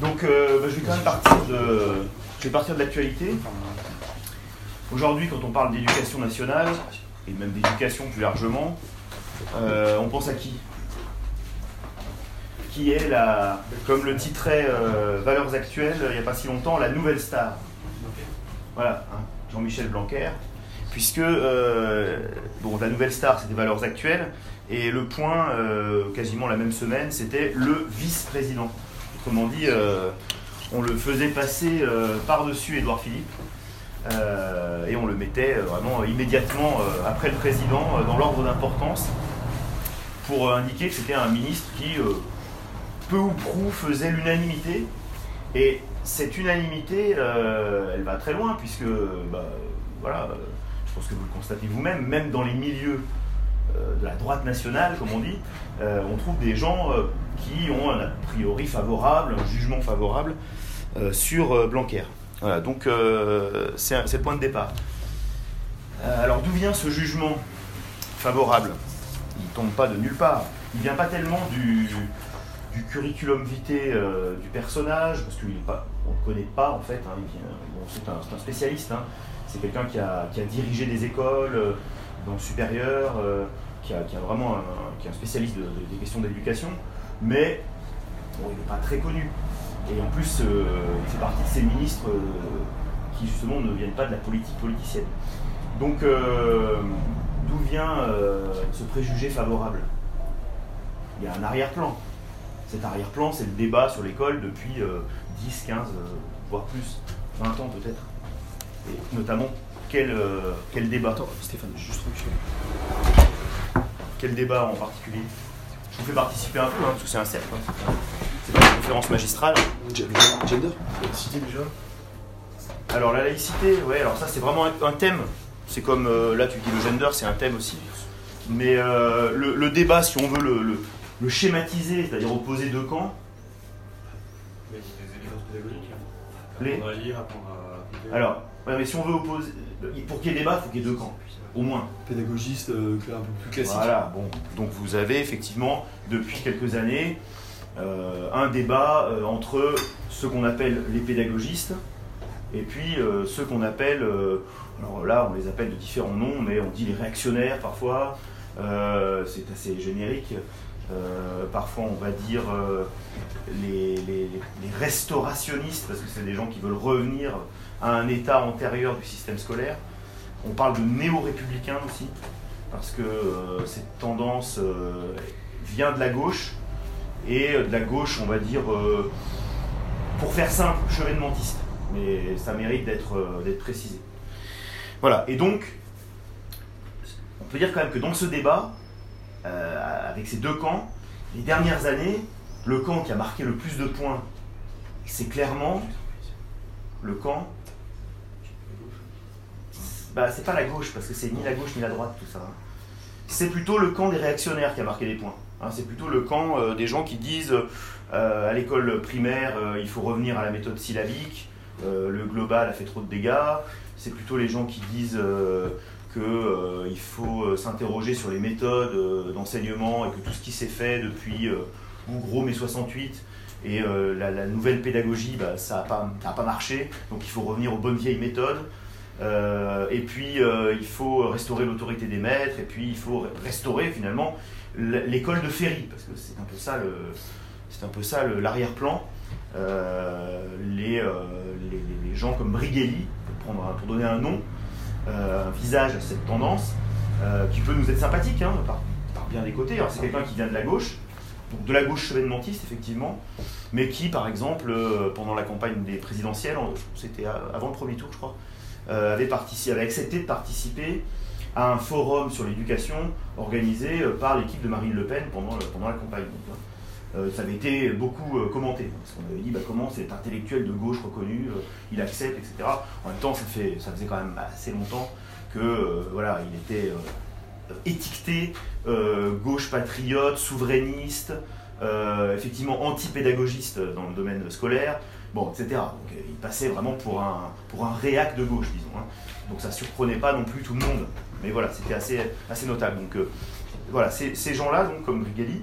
Donc euh, bah, je vais quand même partir de, l'actualité. Aujourd'hui, quand on parle d'éducation nationale, et même d'éducation plus largement, euh, on pense à qui? Qui est la, comme le titrait euh, Valeurs actuelles il n'y a pas si longtemps, la nouvelle star? Voilà, hein, Jean-Michel Blanquer. Puisque bon, la nouvelle star, c'était Valeurs actuelles, et le point, quasiment la même semaine, c'était le vice-président. Autrement dit, euh, on le faisait passer euh, par-dessus Édouard Philippe. euh, et on le mettait vraiment immédiatement après le président dans l'ordre d'importance pour indiquer que c'était un ministre qui, peu ou prou, faisait l'unanimité. Et cette unanimité, elle va très loin, puisque, bah, voilà, je pense que vous le constatez vous-même, même dans les milieux de la droite nationale, comme on dit, euh, on trouve des gens euh, qui ont un a priori favorable, un jugement favorable euh, sur euh, Blanquer. Voilà, donc euh, c'est le point de départ. Euh, alors d'où vient ce jugement favorable? Il ne tombe pas de nulle part. Il vient pas tellement du, curriculum vitae euh, du personnage, parce qu'on ne le connaît pas en fait. hein, bon, c'est un, spécialiste. hein. C'est quelqu'un qui a, dirigé des écoles euh, dans le supérieur, euh, qui, a, vraiment un, qui est un spécialiste de- de- des questions d'éducation, mais bon, il n'est pas très connu. Et en plus, euh, il fait partie de ces ministres euh, qui justement ne viennent pas de la politique politicienne. Donc, d'où vient ce préjugé favorable? Il y a un arrière-plan. Cet arrière-plan, c'est le débat sur l'école depuis euh, 10, 15, euh, voire plus, 20 ans peut-être. Et notamment, quel, euh, quel débat Attends, Stéphane, juste. Quel débat en particulier? Je vous fais participer un peu, hein, parce que c'est un cercle. hein. C'est pas une conférence magistrale. Gender? Cité déjà Alors la laïcité, ouais, alors ça c'est vraiment un, un thème. C'est comme euh, là tu dis le gender, c'est un thème aussi. Mais euh, le, le débat, si on veut le, le- le schématiser, c'est-à-dire opposer deux camps, Mais il y a des éléments pédagogiques. hein. Les- Apprendre à lire, apprendre à. alors, ouais, mais si on veut opposer, pour qu'il y ait débat, il faut qu'il y ait deux camps, au moins. Pédagogiste, euh, un peu plus classique. Voilà, bon. Donc vous avez effectivement, depuis quelques années, euh, un débat euh, entre ceux qu'on appelle les pédagogistes et puis euh, ceux qu'on appelle, alors là on les appelle de différents noms, mais on dit les réactionnaires parfois, c'est assez générique. Euh, parfois on va dire euh, les, les- les restaurationnistes, parce que c'est des gens qui veulent revenir à un état antérieur du système scolaire. On parle de néo-républicains aussi parce que euh, cette tendance euh, vient de la gauche, et euh, de la gauche, on va dire, pour faire simple, chevènementiste. Mais ça mérite d'être d'être précisé. Voilà, et donc, on peut dire quand même que dans ce débat, avec ces deux camps, les dernières années, le camp qui a marqué le plus de points, c'est clairement le camp bah, c'est pas la gauche, parce que c'est ni la gauche ni la droite, tout ça. C'est plutôt le camp des réactionnaires qui a marqué des points. hein. c'est plutôt le camp euh, des gens qui disent euh, à l'école primaire, euh, il faut revenir à la méthode syllabique, le global a fait trop de dégâts. C'est plutôt les gens qui disent qu'il faut s'interroger sur les méthodes d'enseignement et que tout ce qui s'est fait depuis, en gros, mai 68 et la, nouvelle pédagogie, bah, ça n'a pas, pas marché. Donc il faut revenir aux bonnes vieilles méthodes. Euh, et puis euh, il faut restaurer l'autorité des maîtres, et puis il faut restaurer finalement l'école de Ferry, parce que c'est un peu ça le, c'est un peu ça l'arrière-plan. Euh, les, les, gens comme Brigelli, pour, prendre pour donner un nom, un visage à cette tendance, qui peut nous être sympathique hein, par, bien des côtés. C'est quelqu'un qui vient de la gauche, de la gauche chevènementiste effectivement, mais qui par exemple pendant la campagne des présidentielles, en- c'était avant le premier tour je crois, avait, participé, avait accepté de participer à un forum sur l'éducation organisé euh, par l'équipe de Marine Le Pen pendant, la campagne. Hein. Euh, ça avait été beaucoup euh, commenté, parce qu'on avait dit bah, comment cet intellectuel de gauche reconnu, euh, il accepte, etc. En même temps, ça, ça faisait quand même assez longtemps que euh, voilà, il était euh, étiqueté euh, gauche patriote, souverainiste, euh, effectivement anti-pédagogiste dans le domaine scolaire, bon, etc. Euh, il passait vraiment pour un, pour un réac de gauche, disons. hein. Donc ça surprenait pas non plus tout le monde, mais voilà, c'était assez, assez notable. Donc euh, voilà, ces, ces gens-là, donc comme Brigali,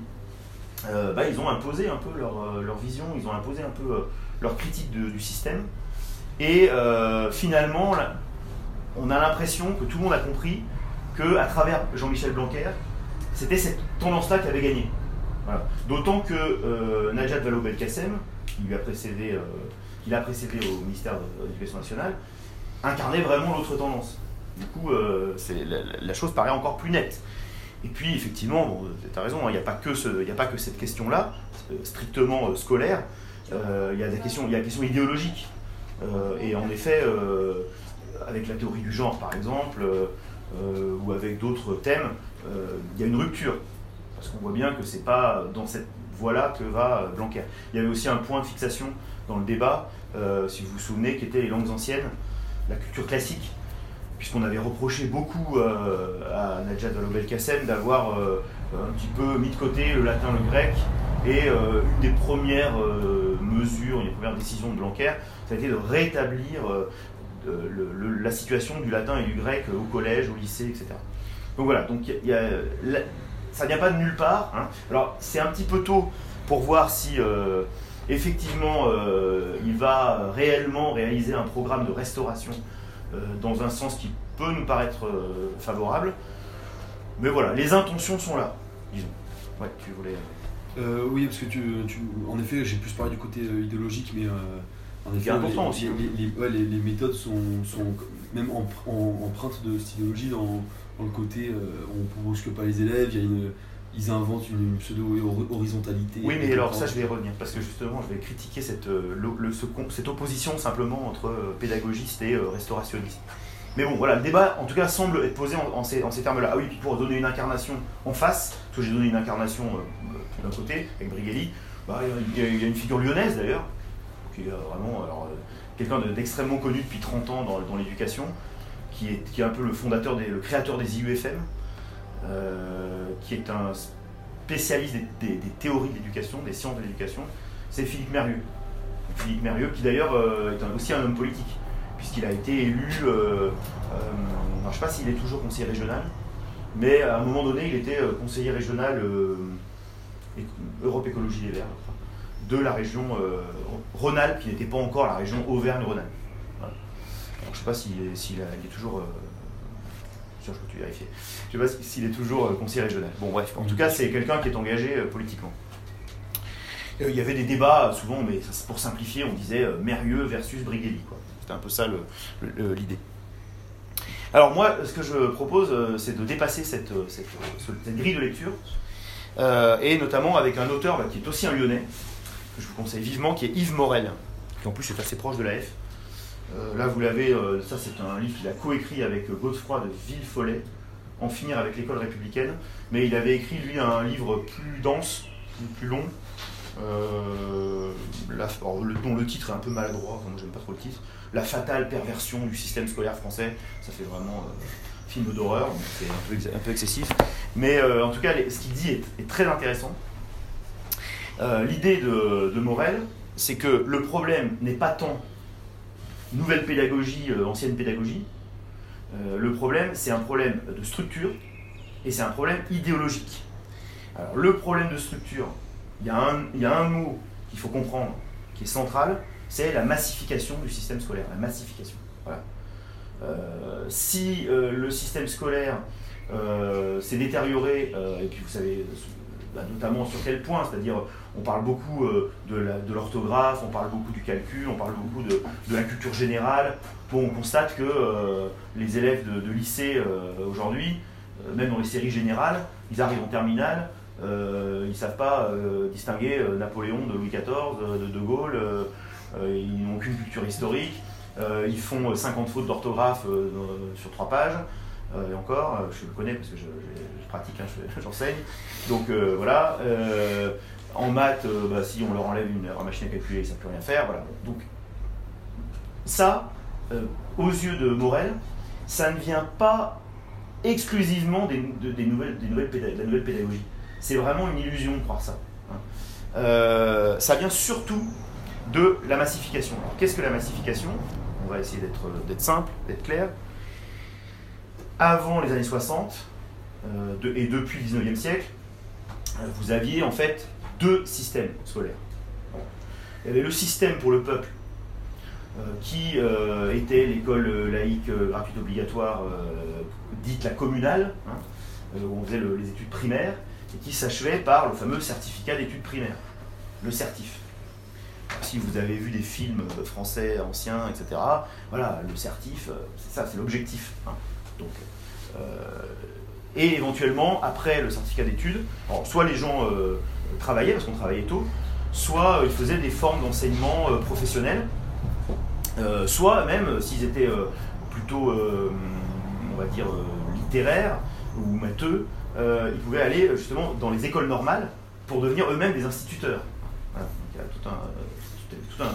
euh, bah, ils ont imposé un peu leur, leur vision, ils ont imposé un peu leur critique du système. Et finalement, on a l'impression que tout le monde a compris que à travers Jean-Michel Blanquer, c'était cette tendance-là qui avait gagné. D'autant que Najat Vallaud-Belkacem, qui lui a précédé, euh, qui l'a précédé au ministère de l'Éducation nationale, incarnait vraiment l'autre tendance. Du coup, euh, la, la- chose paraît encore plus nette. Et puis, effectivement, tu as raison, hein, il n'y a, pas que ce- a pas que cette question-là, euh, strictement scolaire, il y a la question, y a la question idéologique. Et en effet, avec la théorie du genre, par exemple, ou avec d'autres thèmes, il y a une rupture. Parce qu'on voit bien que c'est pas dans cette voie-là que va Blanquer. Il y avait aussi un point de fixation dans le débat, euh, si vous vous souvenez, qui était les langues anciennes, la culture classique, puisqu'on avait reproché beaucoup euh, à Najat Vallaud-Belkacem d'avoir euh, un petit peu mis de côté le latin, le grec, et euh, une des premières euh, mesures, une des premières décisions de Blanquer, ça a été de rétablir euh, la situation du latin et du grec au collège, au lycée, etc. Donc voilà, donc il y a- ça vient pas de nulle part. hein. Alors c'est un petit peu tôt pour voir si euh, effectivement euh, il va réellement réaliser un programme de restauration euh, dans un sens qui peut nous paraître favorable. Mais voilà, les intentions sont là, disons. Ouais, tu voulais. Oui, parce que tu, tu- en effet, j'ai plus parlé du côté idéologique, mais euh, en effet, important les, aussi, les, les- ouais, les- les méthodes sont, sont même empreintes de cette idéologie dans, dans le côté euh, on ne brusque pas les élèves, il y a une, ils inventent une, pseudo-horizontalité. Oui, mais alors ça, je vais y revenir parce que justement, je vais critiquer cette, euh, le- ce cette opposition simplement entre euh, pédagogiste et euh, restaurationniste. Mais bon, voilà, le débat, en tout cas, semble être posé en, en ces, termes-là. Ah oui, puis pour donner une incarnation en face, parce que j'ai donné une incarnation euh, d'un côté, avec Brigelli, bah, il, y a, il y a une figure lyonnaise d'ailleurs, qui est vraiment alors, quelqu'un de- d'extrêmement connu depuis 30 ans dans, dans l'éducation, qui est, qui est un peu le fondateur, des, le créateur des IUFM, euh, qui est un spécialiste des, théories de l'éducation, des sciences de l'éducation, c'est Philippe Mérieux. Philippe Mérieux, qui d'ailleurs euh, est aussi un homme politique, puisqu'il a été élu, euh, je ne sais pas s'il est toujours conseiller régional, mais à un moment donné, il était conseiller régional Europe Écologie Les Verts, de la région Rhône-Alpes, qui n'était pas encore la région Auvergne-Rhône-Alpes. Alors, je ne sais pas s'il est, s'il est toujours... euh, je peux vérifier. Je ne sais pas s'il est toujours euh, conseiller régional. Bon, bref, en tout cas, c'est quelqu'un qui est engagé euh, politiquement. Il y avait des débats, souvent, mais pour simplifier, on disait Mérieux versus Brigelli. C'était un peu ça le- le- le- l'idée. Alors moi, ce que je propose, c'est de dépasser cette, cette, ce- cette grille de lecture, euh, et notamment avec un auteur bah, qui est aussi un lyonnais, que je vous conseille vivement, qui est Yves Morel, qui en plus est assez proche de la F. Euh, là, vous l'avez, euh, ça c'est un livre qu'il a coécrit avec euh, Godefroy de Villefollet, En finir avec l'école républicaine, mais il avait écrit lui un livre plus dense, plus, long, dont le titre est un peu maladroit, moi j'aime pas trop le titre, La fatale perversion du système scolaire français, ça fait vraiment film d'horreur, c'est un peu, un peu excessif, mais en tout cas ce qu'il dit est, très intéressant. L'idée de Morel, c'est que le problème n'est pas tant nouvelle pédagogie, euh, ancienne pédagogie, Euh, le problème c'est un problème de structure et c'est un problème idéologique. Alors le problème de structure, il y a un, mot qu'il faut comprendre qui est central, c'est la massification du système scolaire, la massification. Euh, si le système scolaire s'est détérioré, et puis vous savez bah, notamment sur quel point, c'est-à-dire on parle beaucoup euh, de l'orthographe, on parle beaucoup du calcul, on parle beaucoup de, la culture générale. On constate que euh, les élèves de, de lycée euh, aujourd'hui, même dans les séries générales, ils arrivent en terminale, ils ne savent pas distinguer Napoléon de Louis XIV, de De Gaulle, ils n'ont aucune culture historique, ils font euh, 50 fautes d'orthographe sur trois pages, et encore, euh, je le connais parce que je, je- je pratique, hein, je- j'enseigne. Donc euh, voilà, euh, en maths, euh, bah, si on leur enlève une leur machine à calculer, ils ne savent plus rien faire. Voilà. Donc ça, euh, aux yeux de Morel, ça ne vient pas exclusivement des, de- nouvelles, de la nouvelle pédagogie. C'est vraiment une illusion de croire ça. hein. Euh, ça vient surtout de la massification. Qu'est-ce que la massification? On va essayer d'être simple, d'être clair. Avant les années 60, euh, et depuis le 19e siècle, euh, vous aviez en fait deux systèmes scolaires. Il y avait le système pour le peuple, euh, qui était l'école laïque gratuite obligatoire, dite la communale, hein, où on faisait le- les études primaires, et qui s'achevait par le fameux certificat d'études primaires, le certif. Si vous avez vu des films français anciens, etc., voilà, le certif, c'est ça, c'est l'objectif. hein. Euh, et éventuellement, après le certificat d'études, soit les gens euh, travaillaient, parce qu'on travaillait tôt, soit euh, ils faisaient des formes d'enseignement professionnels, euh, soit même, s'ils étaient plutôt, on va dire, littéraires ou matheux, ils pouvaient aller justement dans les écoles normales pour devenir eux-mêmes des instituteurs. Il y a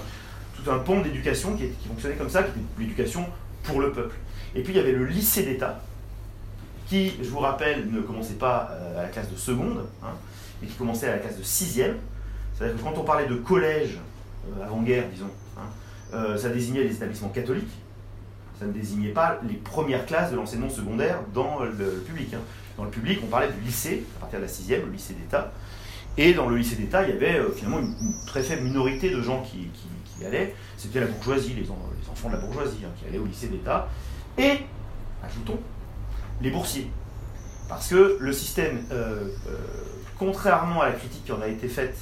tout un, pont d'éducation qui, qui fonctionnait comme ça, qui était l'éducation pour le peuple. Et puis il y avait le lycée d'État, qui, je vous rappelle, ne commençait pas euh, à la classe de seconde, hein, mais qui commençait à la classe de sixième. C'est-à-dire que quand on parlait de collège, euh, avant-guerre, disons, hein, euh, ça désignait les établissements catholiques, ça ne désignait pas les premières classes de l'enseignement secondaire dans le, public. hein. Dans le public, on parlait du lycée, à partir de la sixième, le lycée d'État. Et dans le lycée d'État, il y avait finalement une, très faible minorité de gens qui, allaient. C'était la bourgeoisie, les, en- les enfants de la bourgeoisie, qui allaient au lycée d'État. Et, ajoutons, les boursiers. Parce que le système, euh, euh, contrairement à la critique qui en a été faite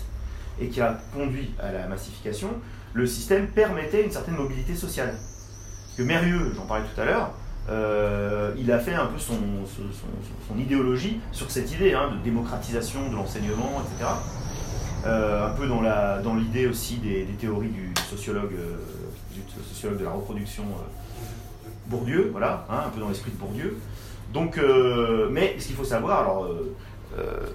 et qui a conduit à la massification, le système permettait une certaine mobilité sociale. Que Mérieux, j'en parlais tout à l'heure, euh, il a fait un peu son, idéologie sur cette idée hein, de démocratisation de l'enseignement, etc. Un peu dans l'idée aussi des, théories du sociologue, du sociologue de la reproduction Bourdieu, voilà, hein, un peu dans l'esprit de Bourdieu. Donc, euh, mais ce qu'il faut savoir, alors euh, euh,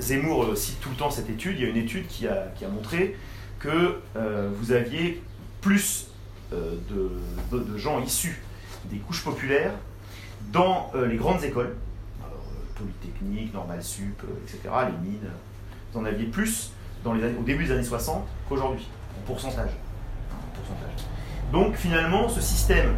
Zemmour cite tout le temps cette étude. Il y a une étude qui a, qui a montré que vous aviez plus de, de- gens issus des couches populaires dans les grandes écoles, Polytechnique, Normal Sup, etc., les mines. Vous en aviez plus dans les au début des années 60 qu'aujourd'hui. En pourcentage. Donc finalement, ce système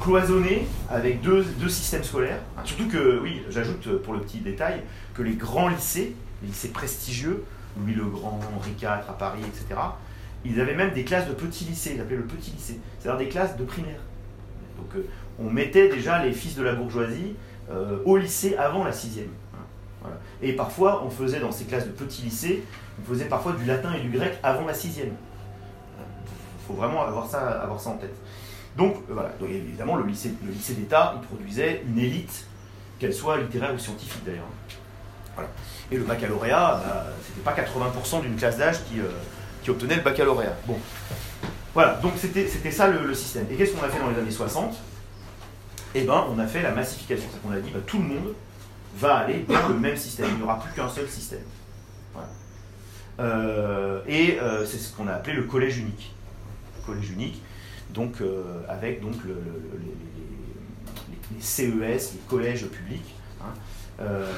cloisonné avec deux, systèmes scolaires. Hein, Surtout que, oui, j'ajoute euh, pour le petit détail, que les grands lycées, les lycées prestigieux, Louis le Grand, Henri IV à Paris, etc., ils avaient même des classes de petits lycées, ils appelaient le petit lycée, c'est-à-dire des classes de primaire. Donc euh, on mettait déjà les fils de la bourgeoisie euh, au lycée avant la sixième. Hein. Et parfois, on faisait dans ces classes de petits lycées, on faisait parfois du latin et du grec avant la sixième. Faut vraiment avoir ça, avoir ça en tête. Donc euh, voilà, Donc, évidemment le lycée, le lycée d'État, il produisait une élite, qu'elle soit littéraire ou scientifique d'ailleurs. Voilà. Et le baccalauréat, bah, c'était pas 80% d'une classe d'âge qui, euh, qui obtenait le baccalauréat. Bon. Voilà, donc c'était ça le, système. Et qu'est-ce qu'on a fait dans les années 60 Eh ben, on a fait la massification. C'est qu'on a dit, bah, tout le monde va aller dans le même système. Il n'y aura plus qu'un seul système. Euh, et c'est ce qu'on a appelé le collège unique. Collège unique donc euh, avec donc le- le- le- les, CES, les collèges publics. hein. Euh,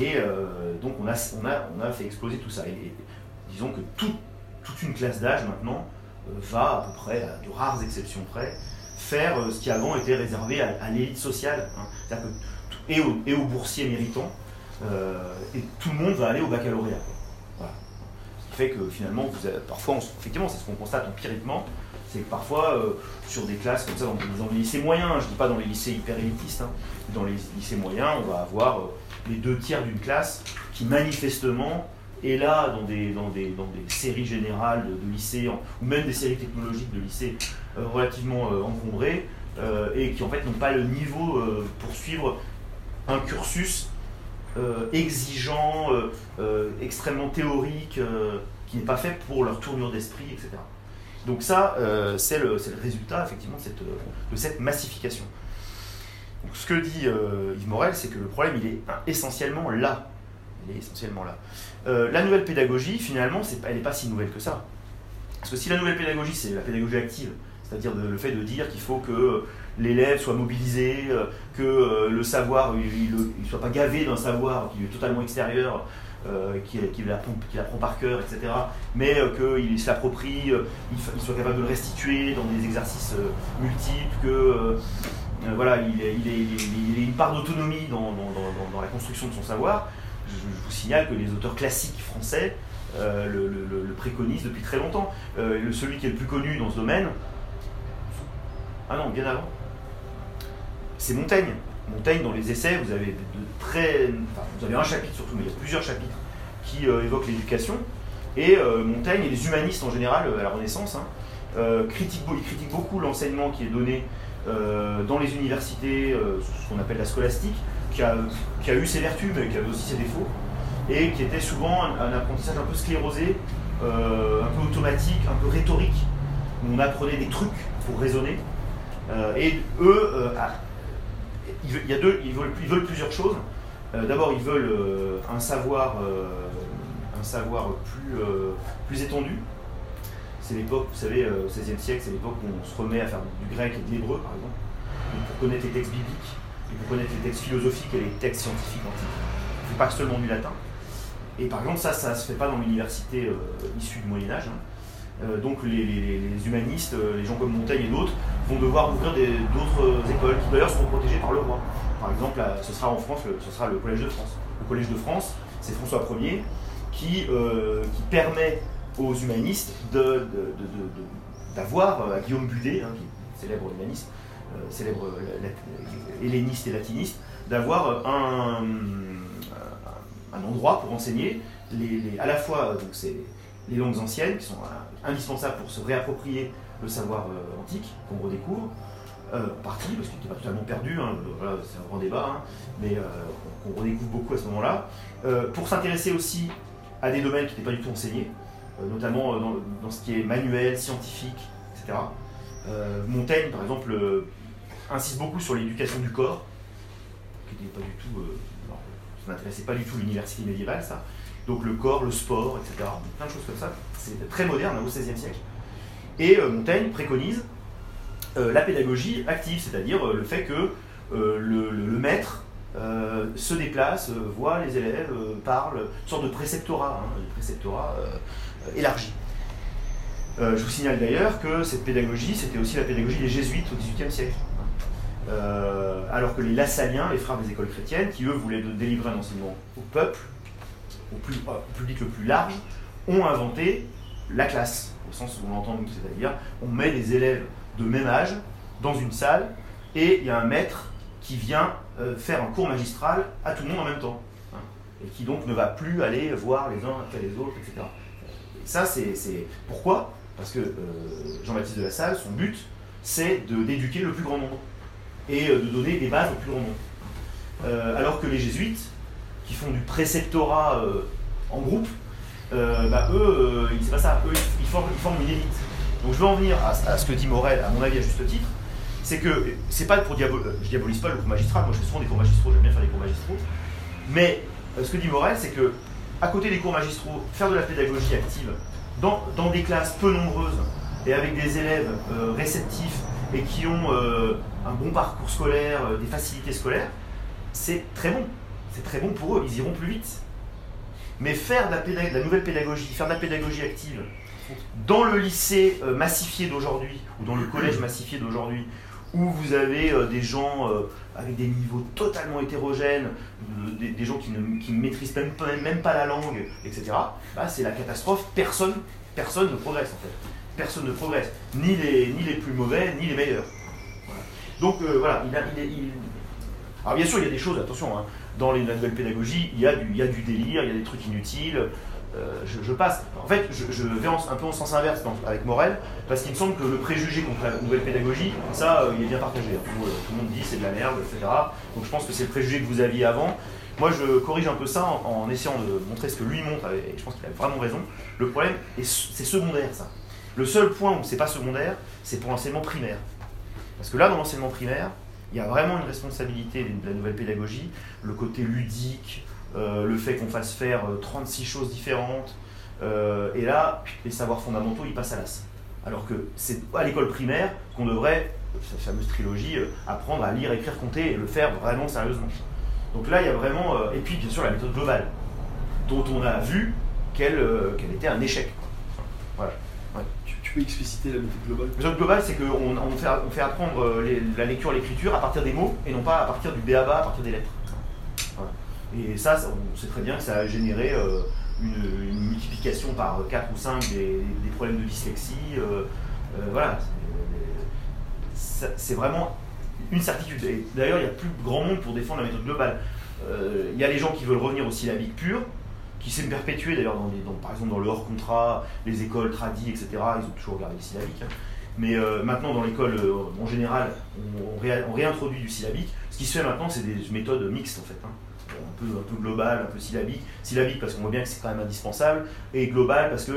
et euh, donc on a, on, a, on a fait exploser tout ça. Et, disons que tout- toute une classe d'âge maintenant va à peu près, à de rares exceptions près, faire ce qui avant était réservé à, l'élite sociale. hein. Et, aux, et aux boursiers méritants, et tout le monde va aller au baccalauréat. Ce qui fait que finalement, parfois, effectivement, c'est ce qu'on constate empiriquement, c'est que parfois, euh, sur des classes comme ça, dans, les lycées moyens, je ne dis pas dans les lycées hyper élitistes, hein, dans les lycées moyens, on va avoir euh, les deux tiers d'une classe qui manifestement est là dans des, séries générales de, lycées, ou même des séries technologiques de lycées euh, relativement encombrées, et qui en fait n'ont pas le niveau pour suivre un cursus exigeant, extrêmement théorique, qui n'est pas fait pour leur tournure d'esprit, etc. Donc ça, euh, c'est le, résultat effectivement de cette, euh, de cette massification. Donc, ce que dit euh, Yves Morel, c'est que le problème, il est essentiellement là. Il est essentiellement là. La nouvelle pédagogie, finalement, elle n'est pas si nouvelle que ça. Parce que si la nouvelle pédagogie, c'est la pédagogie active, c'est-à-dire le fait de dire qu'il faut que l'élève soit mobilisé, que le savoir, il ne soit pas gavé d'un savoir qui est totalement extérieur, euh, apprend, qu'il apprend par cœur, etc. Mais euh, qu'il s'approprie, euh, il, soit capable de le restituer dans des exercices multiples, que voilà, il, ait- une part d'autonomie dans, la construction de son savoir. Je, vous signale que les auteurs classiques français le, le- le préconise depuis très longtemps. Celui qui est le plus connu dans ce domaine, ah non, bien avant, c'est Montaigne. Montaigne, dans les essais, vous avez très. enfin, vous avez un chapitre surtout, mais il y a plusieurs chapitres qui euh, évoquent l'éducation. Et euh, Montaigne et les humanistes en général, euh, à la Renaissance, hein, critiquent, ils critiquent beaucoup l'enseignement qui est donné dans les universités, ce qu'on appelle la scolastique, qui a, qui a eu ses vertus, mais qui avait aussi ses défauts, et qui était souvent un, apprentissage un peu sclérosé, un peu automatique, un peu rhétorique, où on apprenait des trucs pour raisonner. Et eux, euh, ils il y a deux, ils veulent, plusieurs choses. Euh, D'abord, ils veulent euh, un savoir, euh, plus, étendu. C'est l'époque, vous savez, au XVIe siècle, c'est l'époque où on se remet à faire du grec et de l'hébreu, par exemple, Donc, pour connaître les textes bibliques, et pour connaître les textes philosophiques et les textes scientifiques antiques. Pas seulement du latin. Et par exemple, ça, ça ne se fait pas dans l'université issue du Moyen Âge. hein. Euh, donc les, humanistes, euh, les gens comme Montaigne et d'autres, vont devoir ouvrir d'autres écoles qui d'ailleurs seront protégées par le roi. Par exemple, ce sera en France, le- ce sera le Collège de France. Le Collège de France, c'est François Ier qui, euh, qui permet aux humanistes d'avoir, euh, à Guillaume Budet, hein, qui est célèbre humaniste, euh, célèbre euh, helléniste et latiniste, d'avoir euh, un, un endroit pour enseigner les, à la fois euh, donc les langues anciennes qui sont euh, indispensables pour se réapproprier le savoir euh, antique qu'on redécouvre, euh, en partie, parce qu'il n'était pas totalement perdu, hein, euh, c'est un grand débat, hein, mais euh, qu'on qu'on redécouvre beaucoup à ce moment-là, euh, pour s'intéresser aussi à des domaines qui n'étaient pas du tout enseignés, euh, notamment euh, dans, ce qui est manuel, scientifique, etc. Euh, Montaigne, par exemple, euh, insiste beaucoup sur l'éducation du corps, qui n'était pas du tout... euh, ça n'intéressait pas du tout l'université médiévale, ça. Donc le corps, le sport, etc. Plein de choses comme ça. C'est très moderne hein, au XVIe siècle. Et euh, Montaigne préconise euh, la pédagogie active, c'est-à-dire euh, le fait que le, maître se déplace, voit les élèves, parle, une sorte de préceptorat, hein, de préceptorat élargi. Je vous signale d'ailleurs que cette pédagogie, c'était aussi la pédagogie des jésuites au XVIIIe siècle. alors que les Lassaliens, les frères des écoles chrétiennes, qui eux voulaient délivrer un enseignement au peuple, au, public le plus large, ont inventé la classe, au sens où on l'entend nous, c'est-à-dire on met des élèves de même âge dans une salle et il y a un maître qui vient euh, faire un cours magistral à tout le monde en même temps. hein, et qui donc ne va plus aller voir les uns après les autres, etc. Et ça, c'est pourquoi? Parce que euh, Jean-Baptiste de la Salle, son but, c'est d'éduquer le plus grand nombre et euh, de donner des bases au plus grand nombre. Alors que les jésuites, qui font du préceptorat euh, en groupe, euh, bah, eux, euh, c'est pas ça. Eux, ils, forment, ils forment une élite. Donc je veux en venir à, ce que dit Morel, à mon avis à juste titre, c'est que c'est pas pour diaboliser, je diabolise pas le cours magistral, moi je fais souvent des cours magistraux, j'aime bien faire des cours magistraux, mais euh, ce que dit Morel, c'est que à côté des cours magistraux, faire de la pédagogie active dans, des classes peu nombreuses et avec des élèves euh, réceptifs et qui ont euh, un bon parcours scolaire, euh, des facilités scolaires, c'est très bon. C'est très bon pour eux, ils iront plus vite. Mais faire de la, nouvelle pédagogie, faire de la pédagogie active dans le lycée euh, massifié d'aujourd'hui, ou dans le collège massifié d'aujourd'hui, où vous avez euh, des gens euh, avec des niveaux totalement hétérogènes, des, gens qui ne, maîtrisent même pas, la langue, etc., bah, c'est la catastrophe. Personne, ne progresse en fait. Personne ne progresse. Ni les, plus mauvais, ni les meilleurs. Donc voilà, Alors bien sûr, il y a des choses, attention, hein, dans les, la nouvelle pédagogie, il y, a du, délire, il y a des trucs inutiles. euh, je, passe. En fait, je, vais un peu en sens inverse avec Morel, parce qu'il me semble que le préjugé contre la nouvelle pédagogie, ça, euh, il est bien partagé. hein. Tout, euh, tout le monde dit c'est de la merde, etc. Donc je pense que c'est le préjugé que vous aviez avant. Moi, je corrige un peu ça en, essayant de montrer ce que lui montre, et je pense qu'il a vraiment raison. Le problème, est- c'est secondaire, ça. Le seul point où c'est pas secondaire, c'est pour l'enseignement primaire. Parce que là, dans l'enseignement primaire, il y a vraiment une responsabilité de la nouvelle pédagogie, le côté ludique, euh, le fait qu'on fasse faire euh, 36 choses différentes. euh, et là, les savoirs fondamentaux, ils passent à l'as. Alors que c'est à l'école primaire qu'on devrait, cette fameuse trilogie, euh, apprendre à lire, écrire, compter et le faire vraiment sérieusement. Donc là, il y a vraiment. euh, et puis, bien sûr, la méthode globale, dont on a vu euh, qu'elle était un échec. Expliciter la méthode globale? La méthode globale, c'est qu'on on fait, apprendre euh, la lecture l'écriture à partir des mots et non pas à partir du BABA, à partir des lettres. Et ça, on sait très bien que ça a généré euh, une, multiplication par 4 ou 5 des, problèmes de dyslexie. euh, voilà. C'est- vraiment une certitude. D'ailleurs, il n'y a plus grand monde pour défendre la méthode globale. Il y a les gens qui veulent revenir au syllabique pur, qui s'est perpétué d'ailleurs, dans, par exemple dans le hors-contrat, les écoles tradies, etc. Ils ont toujours gardé le syllabique. hein. Mais euh, maintenant, dans l'école, euh, en général, on réintroduit du syllabique. Ce qui se fait maintenant, c'est des méthodes mixtes en fait. hein. Un peu, un global, un peu syllabique. Syllabique parce qu'on voit bien que c'est quand même indispensable, et global parce qu'il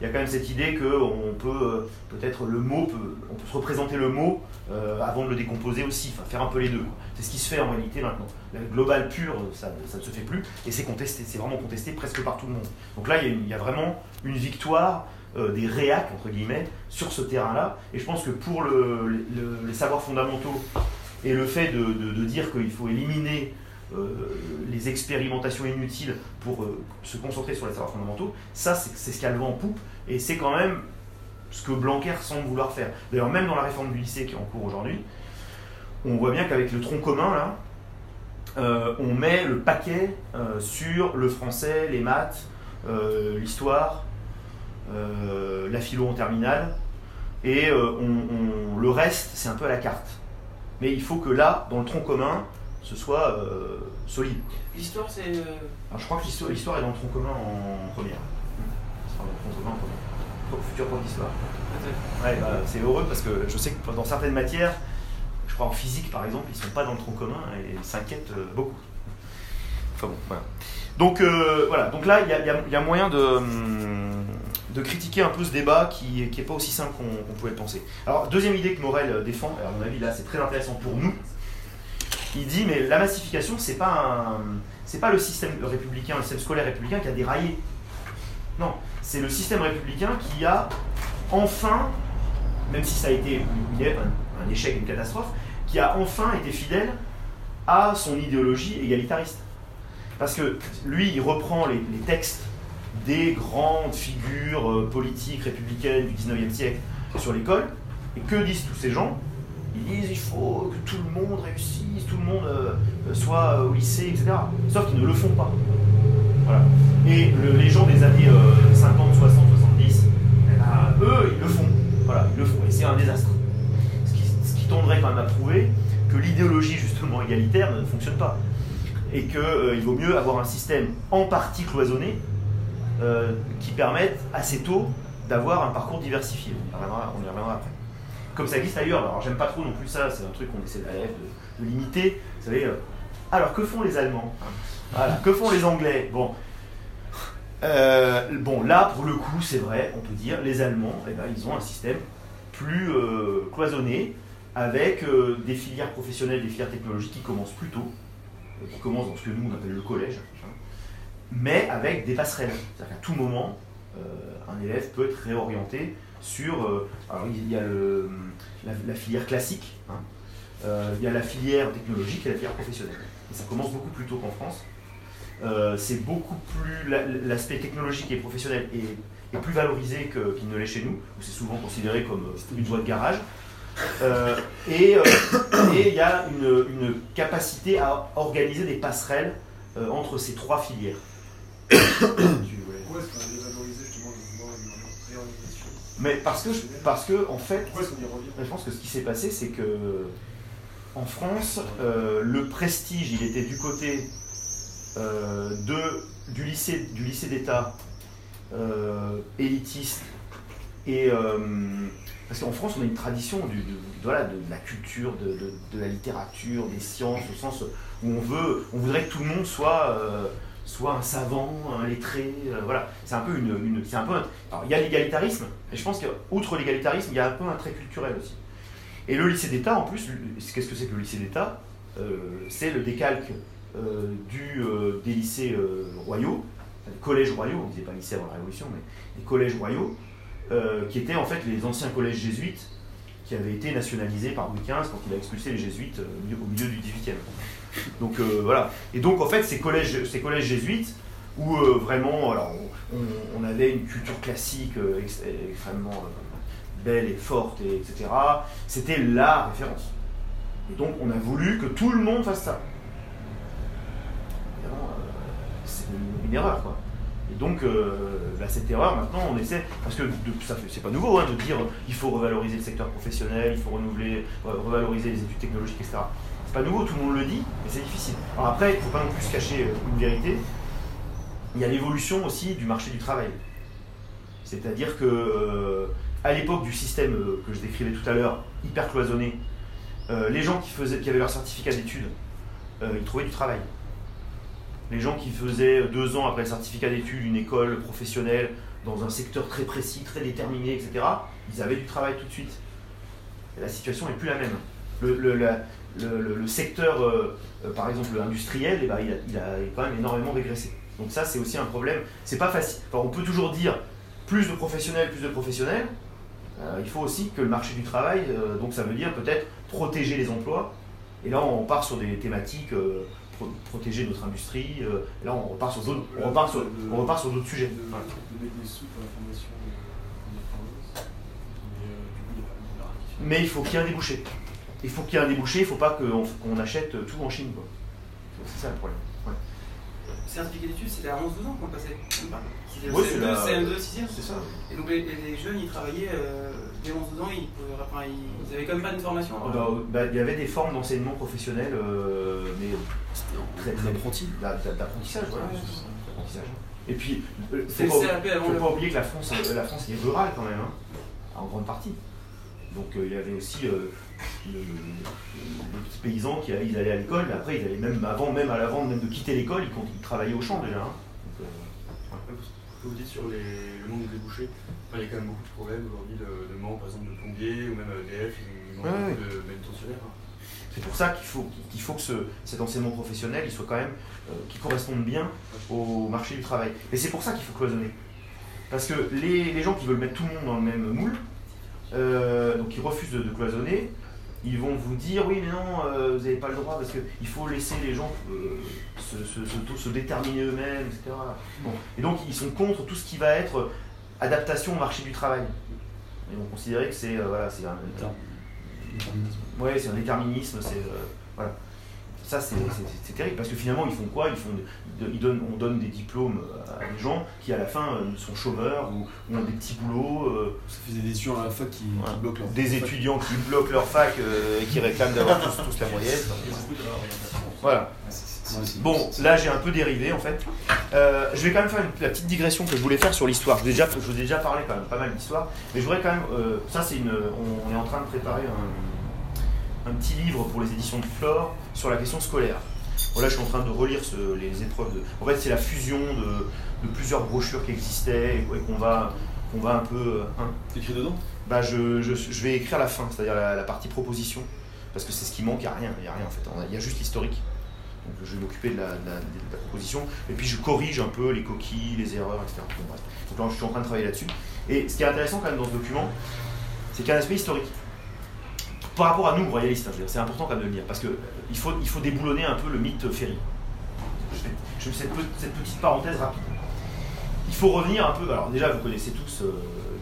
y a quand même cette idée qu'on peut, euh, peut-être le mot, peut- on peut se représenter le mot euh, avant de le décomposer aussi, enfin faire un peu les deux. C'est ce qui se fait en réalité maintenant. La global pure, ça, ça ne se fait plus, et c'est contesté, c'est vraiment contesté presque par tout le monde. Donc là, il y y a vraiment une victoire euh, des réacs, entre guillemets, sur ce terrain-là, et je pense que pour le- le- les savoirs fondamentaux et le fait de, dire qu'il faut éliminer les expérimentations inutiles pour euh, se concentrer sur les savoirs fondamentaux, ça c'est ce qui a le vent en poupe, et c'est quand même ce que Blanquer semble vouloir faire. D'ailleurs, même dans la réforme du lycée qui est en cours aujourd'hui, on voit bien qu'avec le tronc commun, là, euh, on met le paquet euh, sur le français, les maths, euh, l'histoire, euh, la philo en terminale, et euh, le reste, c'est un peu à la carte. Mais il faut que là, dans le tronc commun, ce soit euh, solide. L'histoire, c'est. euh, je crois que l'histoire l'histoire est dans le tronc commun en première. C'est dans le tronc commun en première. Futur prof d'histoire. Ouais, bah, c'est heureux parce que je sais que dans certaines matières, je crois en physique par exemple, ils sont pas dans le tronc commun et ils s'inquiètent euh, beaucoup. Enfin bon, voilà. Donc euh, voilà, donc là il y y a- il y a moyen de, hum, de critiquer un peu ce débat qui n'est pas aussi simple qu'on pouvait le penser. Alors deuxième idée que Morel défend, à mon avis là c'est très intéressant pour nous, il dit mais la massification c'est pas c'est pas le système républicain, le système scolaire républicain qui a déraillé. Non, c'est le système républicain qui a enfin, même si ça a été un, échec, une catastrophe, qui a enfin été fidèle à son idéologie égalitariste. Parce que lui, il reprend les, les textes des grandes figures euh, politiques républicaines du 19e siècle sur l'école, et que disent tous ces gens? Ils disent il faut que tout le monde réussisse, tout le monde euh, soit au lycée, etc. Sauf qu'ils ne le font pas. Et le- les gens des années euh, 50, 60, 70, eh ben, eux, ils le font. Voilà, ils le font. Et c'est un désastre. Ce qui, tendrait quand même à prouver que l'idéologie justement égalitaire ne fonctionne pas. Et qu'il vaut mieux avoir un système en partie cloisonné euh, qui permette assez tôt d'avoir un parcours diversifié. On y reviendra après. Comme ça existe ailleurs. Alors j'aime pas trop non plus ça, c'est un truc qu'on essaie de, de- limiter. Vous savez, euh, alors que font les Allemands? Que font les Anglais? Bon, euh, bon, là, pour le coup, c'est vrai, on peut dire, les Allemands, eh ben, ils ont un système plus euh, cloisonné, avec des filières professionnelles, des filières technologiques qui commencent plus tôt, qui commencent dans ce que nous on appelle le collège, hein, mais avec des passerelles. C'est-à-dire qu'à tout moment, un élève peut être réorienté sur. euh, alors, il y a le- la, filière classique, hein, euh, il y a la filière technologique et la filière professionnelle. Ça commence beaucoup plus tôt qu'en France. Euh, c'est beaucoup plus la- l'aspect technologique et professionnel est, est plus valorisé qu'il ne l'est chez nous, où c'est souvent considéré comme une voie de garage. Et il y a une, capacité à organiser des passerelles entre ces trois filières Pourquoi est-ce qu'on a dévalorisé justement le mouvement de réorganisation Mais parce que, parce que en fait, je pense que ce qui s'est passé, c'est que en France, euh, le prestige, il était du côté euh, de, du lycée, du lycée d'État euh, élitiste et parce qu'en France, on a une tradition du, de, voilà, de, de la culture, de, de- de la littérature, des sciences, au sens où on veut, on voudrait que tout le monde soit, soit un savant, un lettré, euh, voilà. C'est un peu une, c'est un peu. un- alors, il y a l'égalitarisme, et je pense qu'outre l'égalitarisme, il y a un peu un trait culturel aussi. Et le lycée d'État, en plus, qu'est-ce que c'est que le lycée d'État? Euh, C'est le décalque euh, du, des lycées royaux, enfin, des collèges royaux, on disait pas lycée avant la Révolution, mais des collèges royaux, qui étaient en fait les anciens collèges jésuites qui avaient été nationalisés par Louis XV quand il a expulsé les jésuites au milieu- au milieu du XVIIIe. Donc euh, voilà. Et donc en fait, ces collèges, ces collèges jésuites, où euh, vraiment, alors, on, avait une culture classique euh, ex- extrêmement belle et forte, et, etc., c'était la référence. Et donc on a voulu que tout le monde fasse ça. Évidemment, c'est une, erreur, quoi. Et donc, euh, bah, cette erreur, maintenant, on essaie, parce que ça c'est pas nouveau hein, de dire il faut revaloriser le secteur professionnel, il faut renouveler, revaloriser les études technologiques, etc. Pas nouveau, tout le monde le dit, mais c'est difficile. Alors après, il ne faut pas non plus se cacher euh, une vérité. Il y a l'évolution aussi du marché du travail. C'est-à-dire que euh, à l'époque du système euh, que je décrivais tout à l'heure, hyper cloisonné, les gens qui, faisaient, qui avaient leur certificat d'études, ils trouvaient du travail. Les gens qui faisaient deux ans après le certificat d'études une école professionnelle dans un secteur très précis, très déterminé, etc., ils avaient du travail tout de suite. La situation n'est plus la même. Le- le- le secteur, euh, euh, par exemple industriel, eh ben, il, a, il a quand même énormément régressé. Donc ça, c'est aussi un problème. C'est pas facile. Enfin, on peut toujours dire plus de professionnels, plus de professionnels. Euh, il faut aussi que le marché du travail, euh, donc ça veut dire peut-être protéger les emplois. Et là, on part sur des thématiques, euh, pro- protéger notre industrie. euh, et là, on repart sur d'autres, on repart sur, on repart sur d'autres sujets. De, Voilà. de mettre des sous pour la formation. Mais il faut qu'il y ait un débouché. Il faut qu'il y ait un débouché, il ne faut pas qu'on qu'on achète tout en Chine. quoi. C'est ça le problème. Ouais. Certificat d'études, c'était à 11-12 ans qu'on passait, Ouais, c'est CM2, la- CM2, 6e. C'est ça. Et donc les, les jeunes, ils travaillaient euh, dès 11-12 ans, ils, pouvaient, enfin, ils, ils avaient quand même pas une formation. Ah bah, bah, Il y avait des formes d'enseignement professionnel, euh, mais C'était en Très, très apprenti. d'a- d'a- d'apprentissage. Voilà. Ouais, D'apprentissage. Et puis, euh, C'est faut le pas, faut oublier que la France, euh, la France est rurale quand même, hein, en grande partie. Donc euh, il y avait aussi euh, le- le- les petits paysans qui allaient, ils allaient à l'école, mais après ils allaient même avant, même à l'avant même de quitter l'école, ils, travaillaient au champ déjà. hein. Donc, euh, Ce que vous dites sur les, le manque de débouchés, enfin, il y a quand même beaucoup de problèmes aujourd'hui de, de manque, par exemple, de plombiers ou même EDF, ils manquent Ouais, de manutentionnaires. hein. C'est pour ça qu'il faut, qu'il faut que ce- cet enseignement professionnel il soit quand même, euh, qui corresponde bien au marché du travail. Et c'est pour ça qu'il faut cloisonner. Parce que les, les gens qui veulent mettre tout le monde dans le même moule, euh, donc ils refusent de, de cloisonner, ils vont vous dire oui mais non, euh, vous n'avez pas le droit parce qu'il faut laisser les gens euh, se, se- se- se déterminer eux-mêmes, etc. Bon. Et donc ils sont contre tout ce qui va être adaptation au marché du travail. Ils vont considérer que c'est voilà, c'est un, Ouais, c'est un déterminisme, c'est voilà. Ça c'est terrible parce que finalement ils font quoi? Ils font, de- ils donnent, on donne des diplômes à des gens qui à la fin euh, sont chômeurs ou, ou ont des petits boulots, euh, Ça faisait des étudiants à la fac qui, bloquent leur des fac. étudiants qui bloquent leur fac euh, et qui réclament d'avoir tous, tous la moyenne. Voilà. C'est- Bon, là j'ai un peu dérivé en fait. Euh, je vais quand même faire une- la petite digression que je voulais faire sur l'histoire. Je vous ai déjà, je vous ai déjà parlé quand même pas mal d'histoire, mais je voudrais quand même. euh, ça c'est une. On, on est en train de préparer un, un petit livre pour les éditions de Flore sur la question scolaire. Bon, là je suis en train de relire ce- les épreuves. De, en fait c'est la fusion de, de plusieurs brochures qui existaient et, et qu'on va qu'on va un peu. euh, hein, T'écris dedans? Bah je, je- je vais écrire la fin, c'est-à-dire la, la partie proposition, parce que c'est ce qui manque, il n'y a rien, il y a rien en fait, il y a juste l'historique. Donc je vais m'occuper de la, de la- de la proposition, et puis je corrige un peu les coquilles, les erreurs, etc. Donc là je suis en train de travailler là-dessus. Et ce qui est intéressant quand même dans ce document, c'est qu'il y a un aspect historique. Par rapport à nous, royalistes, hein, c'est important quand même de le dire, parce qu'il faut, il faut déboulonner un peu le mythe Ferry. Je fais, cette, pe- cette petite parenthèse rapide. Il faut revenir un peu, alors déjà vous connaissez tous, euh,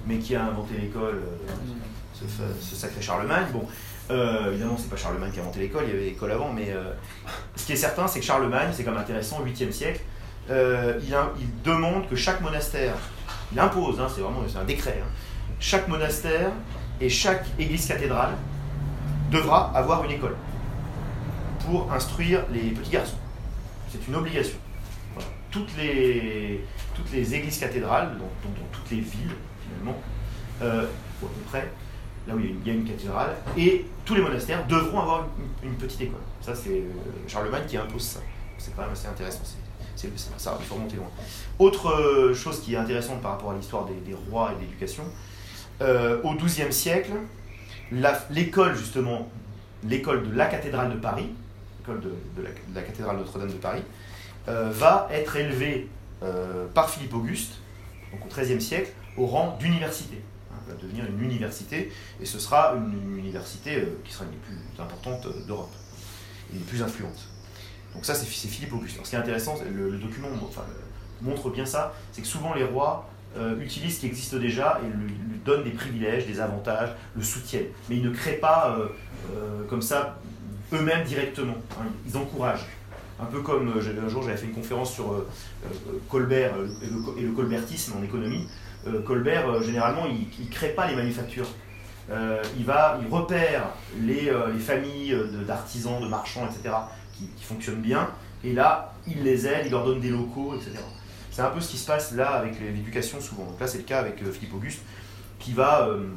mais qui a inventé l'école, euh, ce, sacré Charlemagne. Bon, euh, évidemment, c'est pas Charlemagne qui a inventé l'école, il y avait l'école avant, mais euh, ce qui est certain, c'est que Charlemagne, c'est quand même intéressant, 8e siècle, euh, il, demande que chaque monastère, il impose, hein, c'est vraiment un décret, hein, chaque monastère et chaque église cathédrale devra avoir une école pour instruire les petits garçons. C'est une obligation. Toutes, les, toutes les églises cathédrales, dans, dans- toutes les villes, finalement, euh, ou à peu près, là où il y, a une, cathédrale, et tous les monastères devront avoir une, petite école. Ça, c'est euh, Charlemagne qui impose ça. C'est quand même assez intéressant. c'est- ça, il faut remonter loin. Autre euh, chose qui est intéressante par rapport à l'histoire des, rois et de l'éducation, euh, au XIIe siècle, l'école, justement, l'école de la cathédrale de Paris, l'école de, la, cathédrale Notre-Dame de Paris, euh, va être élevée euh, par Philippe Auguste, donc au XIIIe siècle, au rang d'université. Hein, va devenir une université, et ce sera une université euh, qui sera une des plus importantes d'Europe, et des plus influentes. Donc ça, c'est Philippe Auguste. Ce qui est intéressant, le, le document montre bien ça, c'est que souvent les rois euh, utilisent ce qui existe déjà et lui, lui donnent des privilèges, des avantages, le soutiennent. Mais ils ne créent pas euh, euh, comme ça eux-mêmes directement. hein. Ils encouragent. un peu comme un jour j'avais fait une conférence sur Colbert et le, colbertisme en économie. Colbert, généralement, il ne crée pas les manufactures. Il, va, il repère les, les familles euh, de- d'artisans, de marchands, etc., qui fonctionnent bien, et là, il les aide, il leur donne des locaux, etc. C'est un peu ce qui se passe là avec l'éducation souvent. Donc là, c'est le cas avec euh, Philippe Auguste, qui va, euh,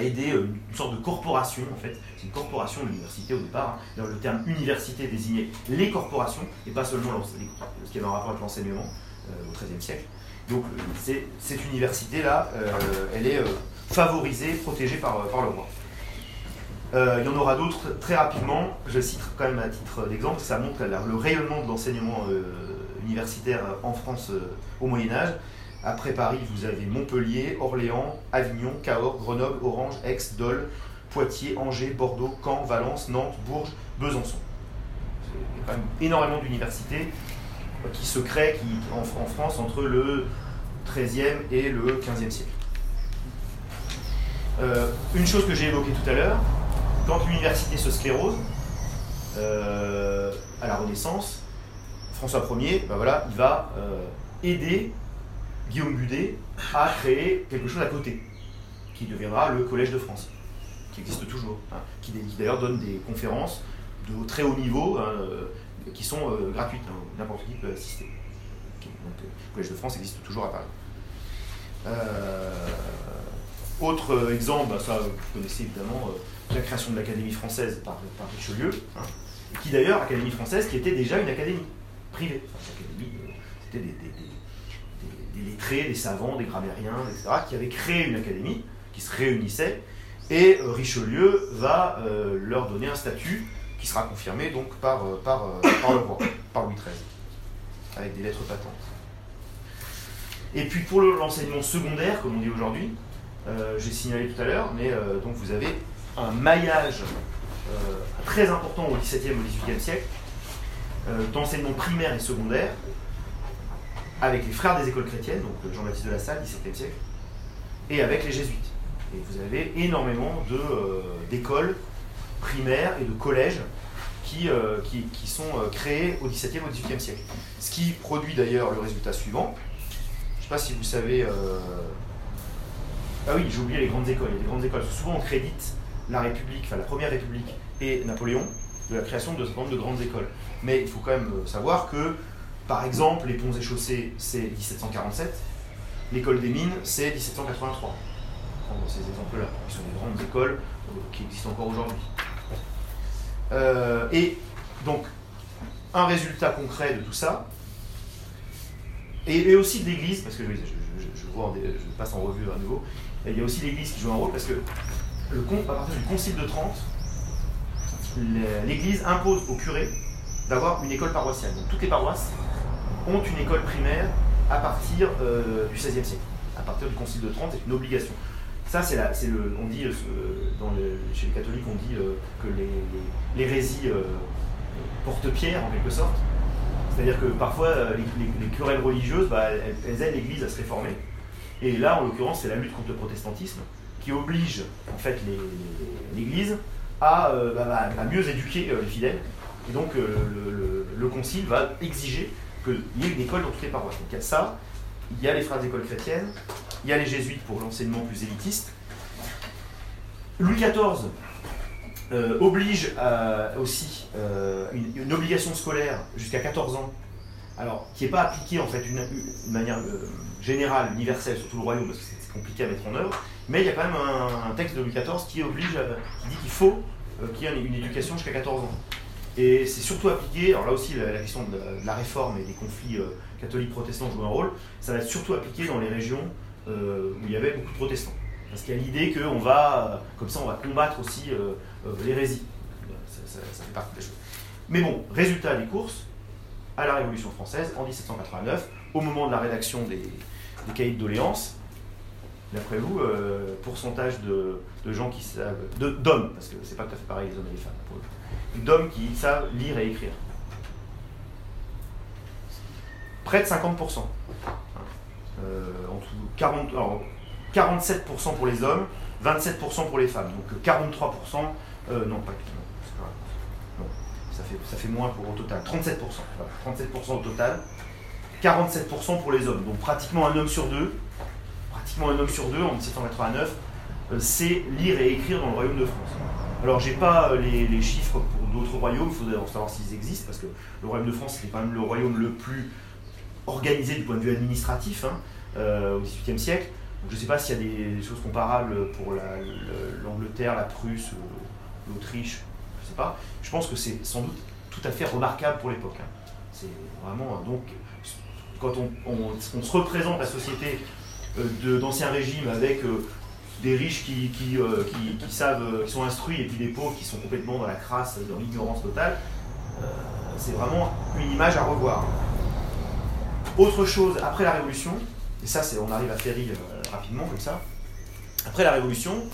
aider euh, une sorte de corporation, en fait. C'est une corporation l'université au départ. hein. Le terme université désignait les corporations, et pas seulement ce qui avait un rapport avec l'enseignement au XIIIe siècle. Donc cette université-là, elle est favorisée, protégée par, le roi. Il y en aura d'autres très rapidement. Je cite quand même à titre d'exemple, ça montre le rayonnement de l'enseignement universitaire en France euh, au Moyen Âge. Après Paris, vous avez Montpellier, Orléans, Avignon, Cahors, Grenoble, Orange, Aix, Dole, Poitiers, Angers, Bordeaux, Caen, Valence, Nantes, Bourges, Besançon. Il y a quand énormément d'universités qui se créent en France entre le XIIIe et le XVe siècle. Euh, une chose que j'ai évoquée tout à l'heure, quand l'université se sclérose, euh, à la Renaissance, François Ier, ben il va euh, aider Guillaume Budet à créer quelque chose à côté, qui deviendra le Collège de France, qui existe toujours, hein, qui, d'ailleurs donne des conférences de très haut niveau, hein, euh, qui sont euh, gratuites, hein, n'importe qui peut assister. Donc, le Collège de France existe toujours à Paris. Autre exemple, bah, ça vous connaissez évidemment la création de l'Académie française par, Richelieu, qui d'ailleurs, Académie française, qui était déjà une académie privée. Enfin, euh, c'était des, lettrés, des savants, des grammairiens, etc., qui avaient créé une académie, qui se réunissaient, et euh, Richelieu va euh, leur donner un statut qui sera confirmé donc par, par, le roi, par Louis XIII, avec des lettres patentes. Et puis pour le- l'enseignement secondaire, comme on dit aujourd'hui, euh, j'ai signalé tout à l'heure, mais donc vous avez un maillage très important au XVIIe au XVIIIe siècle d'enseignement primaire et secondaire avec les frères des écoles chrétiennes, donc euh, Jean-Baptiste de la Salle, XVIIe siècle, et avec les jésuites. Et vous avez énormément euh, d'écoles primaires et de collèges qui, euh, qui, qui sont euh, créés au XVIIe au XVIIIe siècle. Ce qui produit d'ailleurs le résultat suivant. Je ne sais pas si vous savez. euh, Ah oui, j'ai oublié les grandes écoles. Des grandes écoles. Souvent on crédite la République, enfin la Première République et Napoléon de la création de ce de grandes écoles. Mais il faut quand même euh, savoir que, par exemple, les ponts et chaussées, c'est 1747, l'école des mines, c'est 1783. Prendre ces exemples-là, qui sont des grandes écoles euh, qui existent encore aujourd'hui. Euh, et donc, un résultat concret de tout ça, et, aussi de l'Église, parce que je, je- passe en revue à nouveau, il y a aussi l'Église qui joue un rôle, parce que le, à partir du Concile de Trente, l'Église impose aux curés d'avoir une école paroissiale. Donc toutes les paroisses ont une école primaire à partir euh, du XVIe siècle. À partir du Concile de Trente, c'est une obligation. Ça, c'est le, on dit euh, chez les catholiques, on dit euh, que l'hérésie porte pierre en quelque sorte. C'est-à-dire que parfois, les, les- les querelles religieuses, bah, elles, aident l'Église à se réformer. Et là, en l'occurrence, c'est la lutte contre le protestantisme qui oblige en fait l'Église à, bah, à mieux éduquer les fidèles. Et donc, euh, le, le- le concile va exiger qu'il y ait une école dans toutes les paroisses. Donc, il y a ça, il y a les frères d'école chrétiennes, il y a les jésuites pour l'enseignement plus élitiste. Louis XIV euh, oblige aussi euh, une, obligation scolaire jusqu'à 14 ans, alors qui n'est pas appliquée en fait d'une une manière générale, universelle sur tout le royaume, parce que c'est compliqué à mettre en œuvre, mais il y a quand même un, texte de Louis XIV qui oblige, qui dit qu'il faut qu'il y ait une éducation jusqu'à 14 ans. Et c'est surtout appliqué, alors là aussi la, la question de la, de la réforme et des conflits euh, catholiques-protestants joue un rôle, ça va être surtout appliqué dans les régions euh, où il y avait beaucoup de protestants. Parce qu'il y a l'idée qu'on va, euh, comme ça, on va combattre aussi l'hérésie. Ça, fait partie des choses. Mais bon, résultat des courses, à la Révolution française, en 1789, au moment de la rédaction des, des cahiers de doléances, d'après vous, pourcentage de, de gens qui savent, de- d'hommes, parce que c'est pas tout à fait pareil les hommes et les femmes, pour le coup, d'hommes qui savent lire et écrire. Près de 50%. Euh, en tout, 40, alors, 47% pour les hommes, 27% pour les femmes. Donc 43%, euh, non, pas non, pas- non. ça fait, ça fait moins pour, au total, 37%. voilà, 37% au total, 47% pour les hommes. Donc pratiquement un homme sur deux, pratiquement un homme sur deux en 1789, euh, sait lire et écrire dans le royaume de France. Alors j'ai pas euh, les, chiffres d'autres royaumes, il faudrait savoir s'ils existent, parce que le royaume de France c'était quand même le royaume le plus organisé du point de vue administratif hein, euh, au XVIIIe siècle. Je ne sais pas s'il y a des choses comparables pour la- le- l'Angleterre, la Prusse, euh, l'Autriche, je ne sais pas. Je pense que c'est sans doute tout à fait remarquable pour l'époque. hein. C'est vraiment donc quand on, on- se représente la société euh, d'ancien régime avec euh, des riches qui, euh, savent, euh, qui sont instruits et puis des pauvres qui sont complètement dans la crasse, dans l'ignorance totale, euh, c'est vraiment une image à revoir. Autre chose, après la Révolution, et ça c'est, on arrive à Ferry rapidement comme ça, après la Révolution,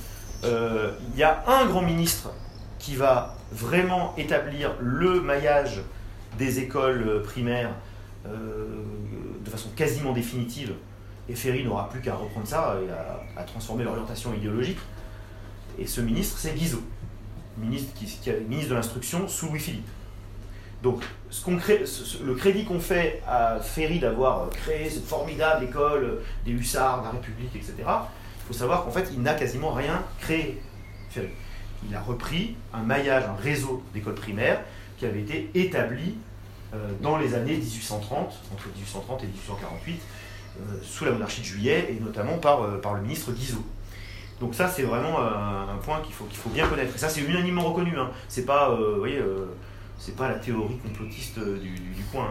il y a un grand ministre qui va vraiment établir le maillage des écoles primaires de façon quasiment définitive, et Ferry n'aura plus qu'à reprendre ça et à, transformer l'orientation idéologique. Et ce ministre, c'est Guizot, ministre, de l'Instruction sous Louis-Philippe. Donc, le crédit qu'on fait à Ferry d'avoir créé cette formidable école euh, des hussards, de la République, etc., il faut savoir qu'en fait, il n'a quasiment rien créé, Ferry. Il a repris un maillage, un réseau d'écoles primaires qui avait été établi euh, dans les années 1830, entre 1830 et 1848, euh, sous la monarchie de Juillet, et notamment par, euh, par le ministre Guizot. Donc ça, c'est vraiment euh, un point qu'il faut, faut bien connaître. Et ça, c'est unanimement reconnu. Hein. C'est pas, euh, euh, pas la théorie complotiste euh, du, du- hein.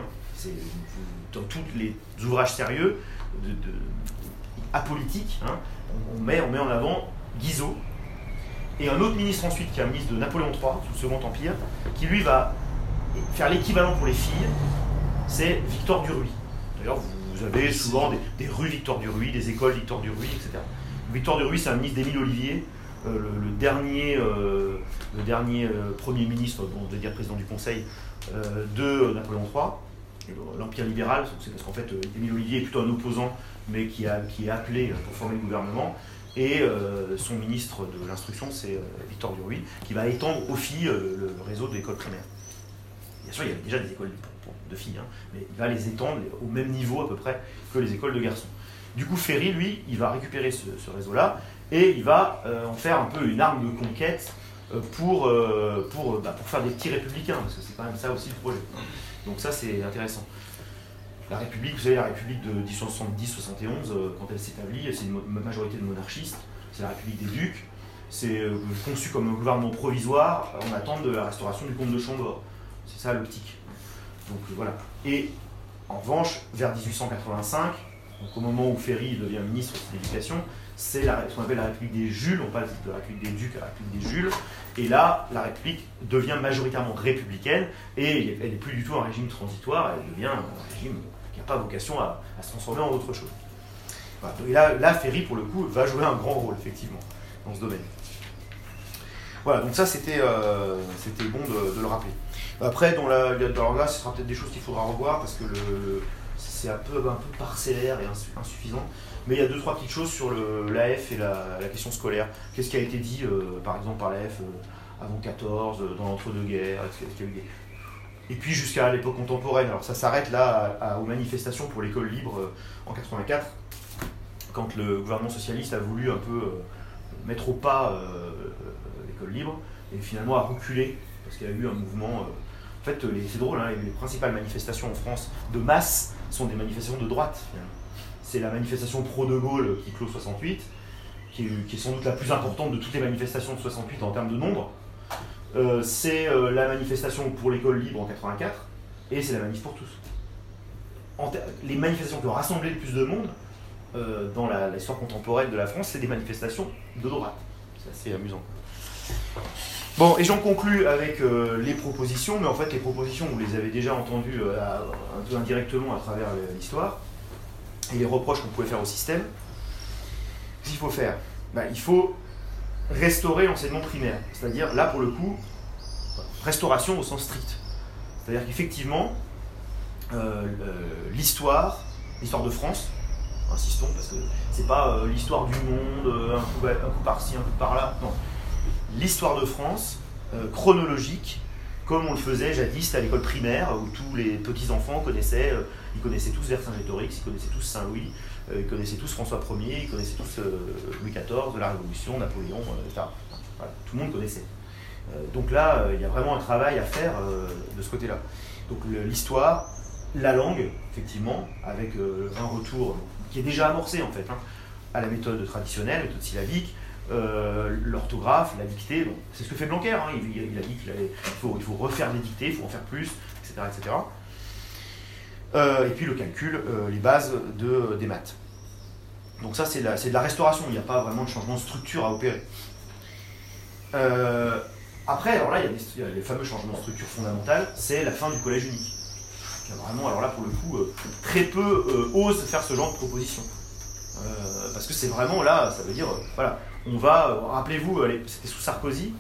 Dans tous les ouvrages sérieux, de, apolitiques, hein, on, on met, on met en avant Guizot. Et un autre ministre ensuite, qui est un ministre de Napoléon III, sous le Second Empire, qui lui va faire l'équivalent pour les filles, c'est Victor Duruy. D'ailleurs, vous vous avez souvent des, rues Victor Duruy, des écoles Victor Duruy, etc. Victor Duruy, c'est un ministre d'Émile Olivier, euh, le, dernier, euh, le dernier euh, Premier ministre, bon, on va dire président du Conseil, de Napoléon III. L'Empire libéral, c'est parce qu'en fait, Émile Olivier est plutôt un opposant, mais qui, est appelé pour former le gouvernement. Et son ministre de l'instruction, c'est Victor Duruy, qui va étendre aux filles le, le réseau de l'école primaire. Bien sûr, il y avait déjà des écoles de filles, hein, mais il va les étendre au même niveau à peu près que les écoles de garçons. Du coup, Ferry, lui, il va récupérer ce, réseau-là et il va euh, en faire un peu une arme de conquête euh, pour, euh, bah, pour faire des petits républicains, parce que c'est quand même ça aussi le projet. Donc ça, c'est intéressant. La République, vous savez, la République de 1870-71, euh, quand elle s'établit, c'est une majorité de monarchistes, c'est la République des ducs, c'est conçu comme un gouvernement provisoire en attente de la restauration du comte de Chambord. C'est ça l'optique. Donc euh, voilà. Et en revanche, vers 1885, donc au moment où Ferry devient ministre de l'Éducation, c'est ce qu'on appelle la République des Jules, on passe de la République des Ducs à la République des Jules, et là, la République devient majoritairement républicaine, et elle n'est plus du tout un régime transitoire, elle devient un régime qui n'a pas vocation à, se transformer en autre chose. Et là, Ferry, pour le coup, va jouer un grand rôle, effectivement, dans ce domaine. Voilà, donc ça, c'était euh, bon de le rappeler. Après, dans la, alors là, ce sera peut-être des choses qu'il faudra revoir, parce que c'est un peu, un peu parcellaire et insu- insuffisant. Mais il y a deux, trois petites choses sur l'AF et la, la question scolaire. Qu'est-ce qui a été dit, euh, par exemple, par l'AF euh, avant 14, euh, dans l'entre-deux-guerres Et puis jusqu'à l'époque contemporaine. Alors ça s'arrête là aux manifestations pour l'école libre en 84, quand le gouvernement socialiste a voulu un peu mettre au pas l'école libre, et finalement a reculé, parce qu'il y a eu un mouvement... en fait, c'est drôle, hein, les principales manifestations en France de masse sont des manifestations de droite. C'est la manifestation pro-De Gaulle qui clôt 68, qui est, qui est sans doute la plus importante de toutes les manifestations de 68 en termes de nombre. Euh, c'est euh, la manifestation pour l'école libre en 84, et c'est la manif pour tous. Les manifestations qui ont rassemblé le plus de monde euh, dans l'histoire contemporaine de la France, c'est des manifestations de droite. C'est assez amusant. Bon, et j'en conclus avec euh, les propositions, mais en fait les propositions, vous les avez déjà entendues euh, un peu indirectement à travers le- l'histoire, et les reproches qu'on pouvait faire au système. Qu'est-ce qu'il faut faire? Ben, Il faut restaurer l'enseignement primaire, c'est-à-dire là pour le coup, restauration au sens strict. C'est-à-dire qu'effectivement, euh, l'histoire, l'histoire de France, insistons, parce que c'est pas euh, l'histoire du monde, euh, un coup, un coup par-ci, un coup par-là, non l'histoire de France, euh, chronologique, comme on le faisait jadis à l'école primaire, où tous les petits-enfants connaissaient, euh, ils connaissaient tous Vercingétorix, ils connaissaient tous Saint-Louis, euh, ils connaissaient tous François Ier, ils connaissaient tous Louis XIV, la Révolution, Napoléon, etc. Tout le monde connaissait. Donc là, il y a vraiment un travail à faire de ce côté-là. Donc l'histoire, la langue, effectivement, avec un retour qui est déjà amorcé en fait, hein, à la méthode traditionnelle, méthode syllabique, euh, l'orthographe, la dictée, c'est ce que fait Blanquer, hein, il, a dit qu'il faut, il faut refaire des dictées, il faut en faire plus, etc. etc. Euh, et puis le calcul, euh, les bases de, des maths. Donc ça c'est de, la- restauration, il n'y a pas vraiment de changement de structure à opérer. Après, alors là, il y, a les fameux changements de structure fondamentale, c'est la fin du collège unique. Vraiment, alors là, pour le coup, très peu osent faire ce genre de proposition. Parce que c'est vraiment là, ça veut dire, voilà, on va, euh, rappelez-vous, allez, c'était sous Sarkozy,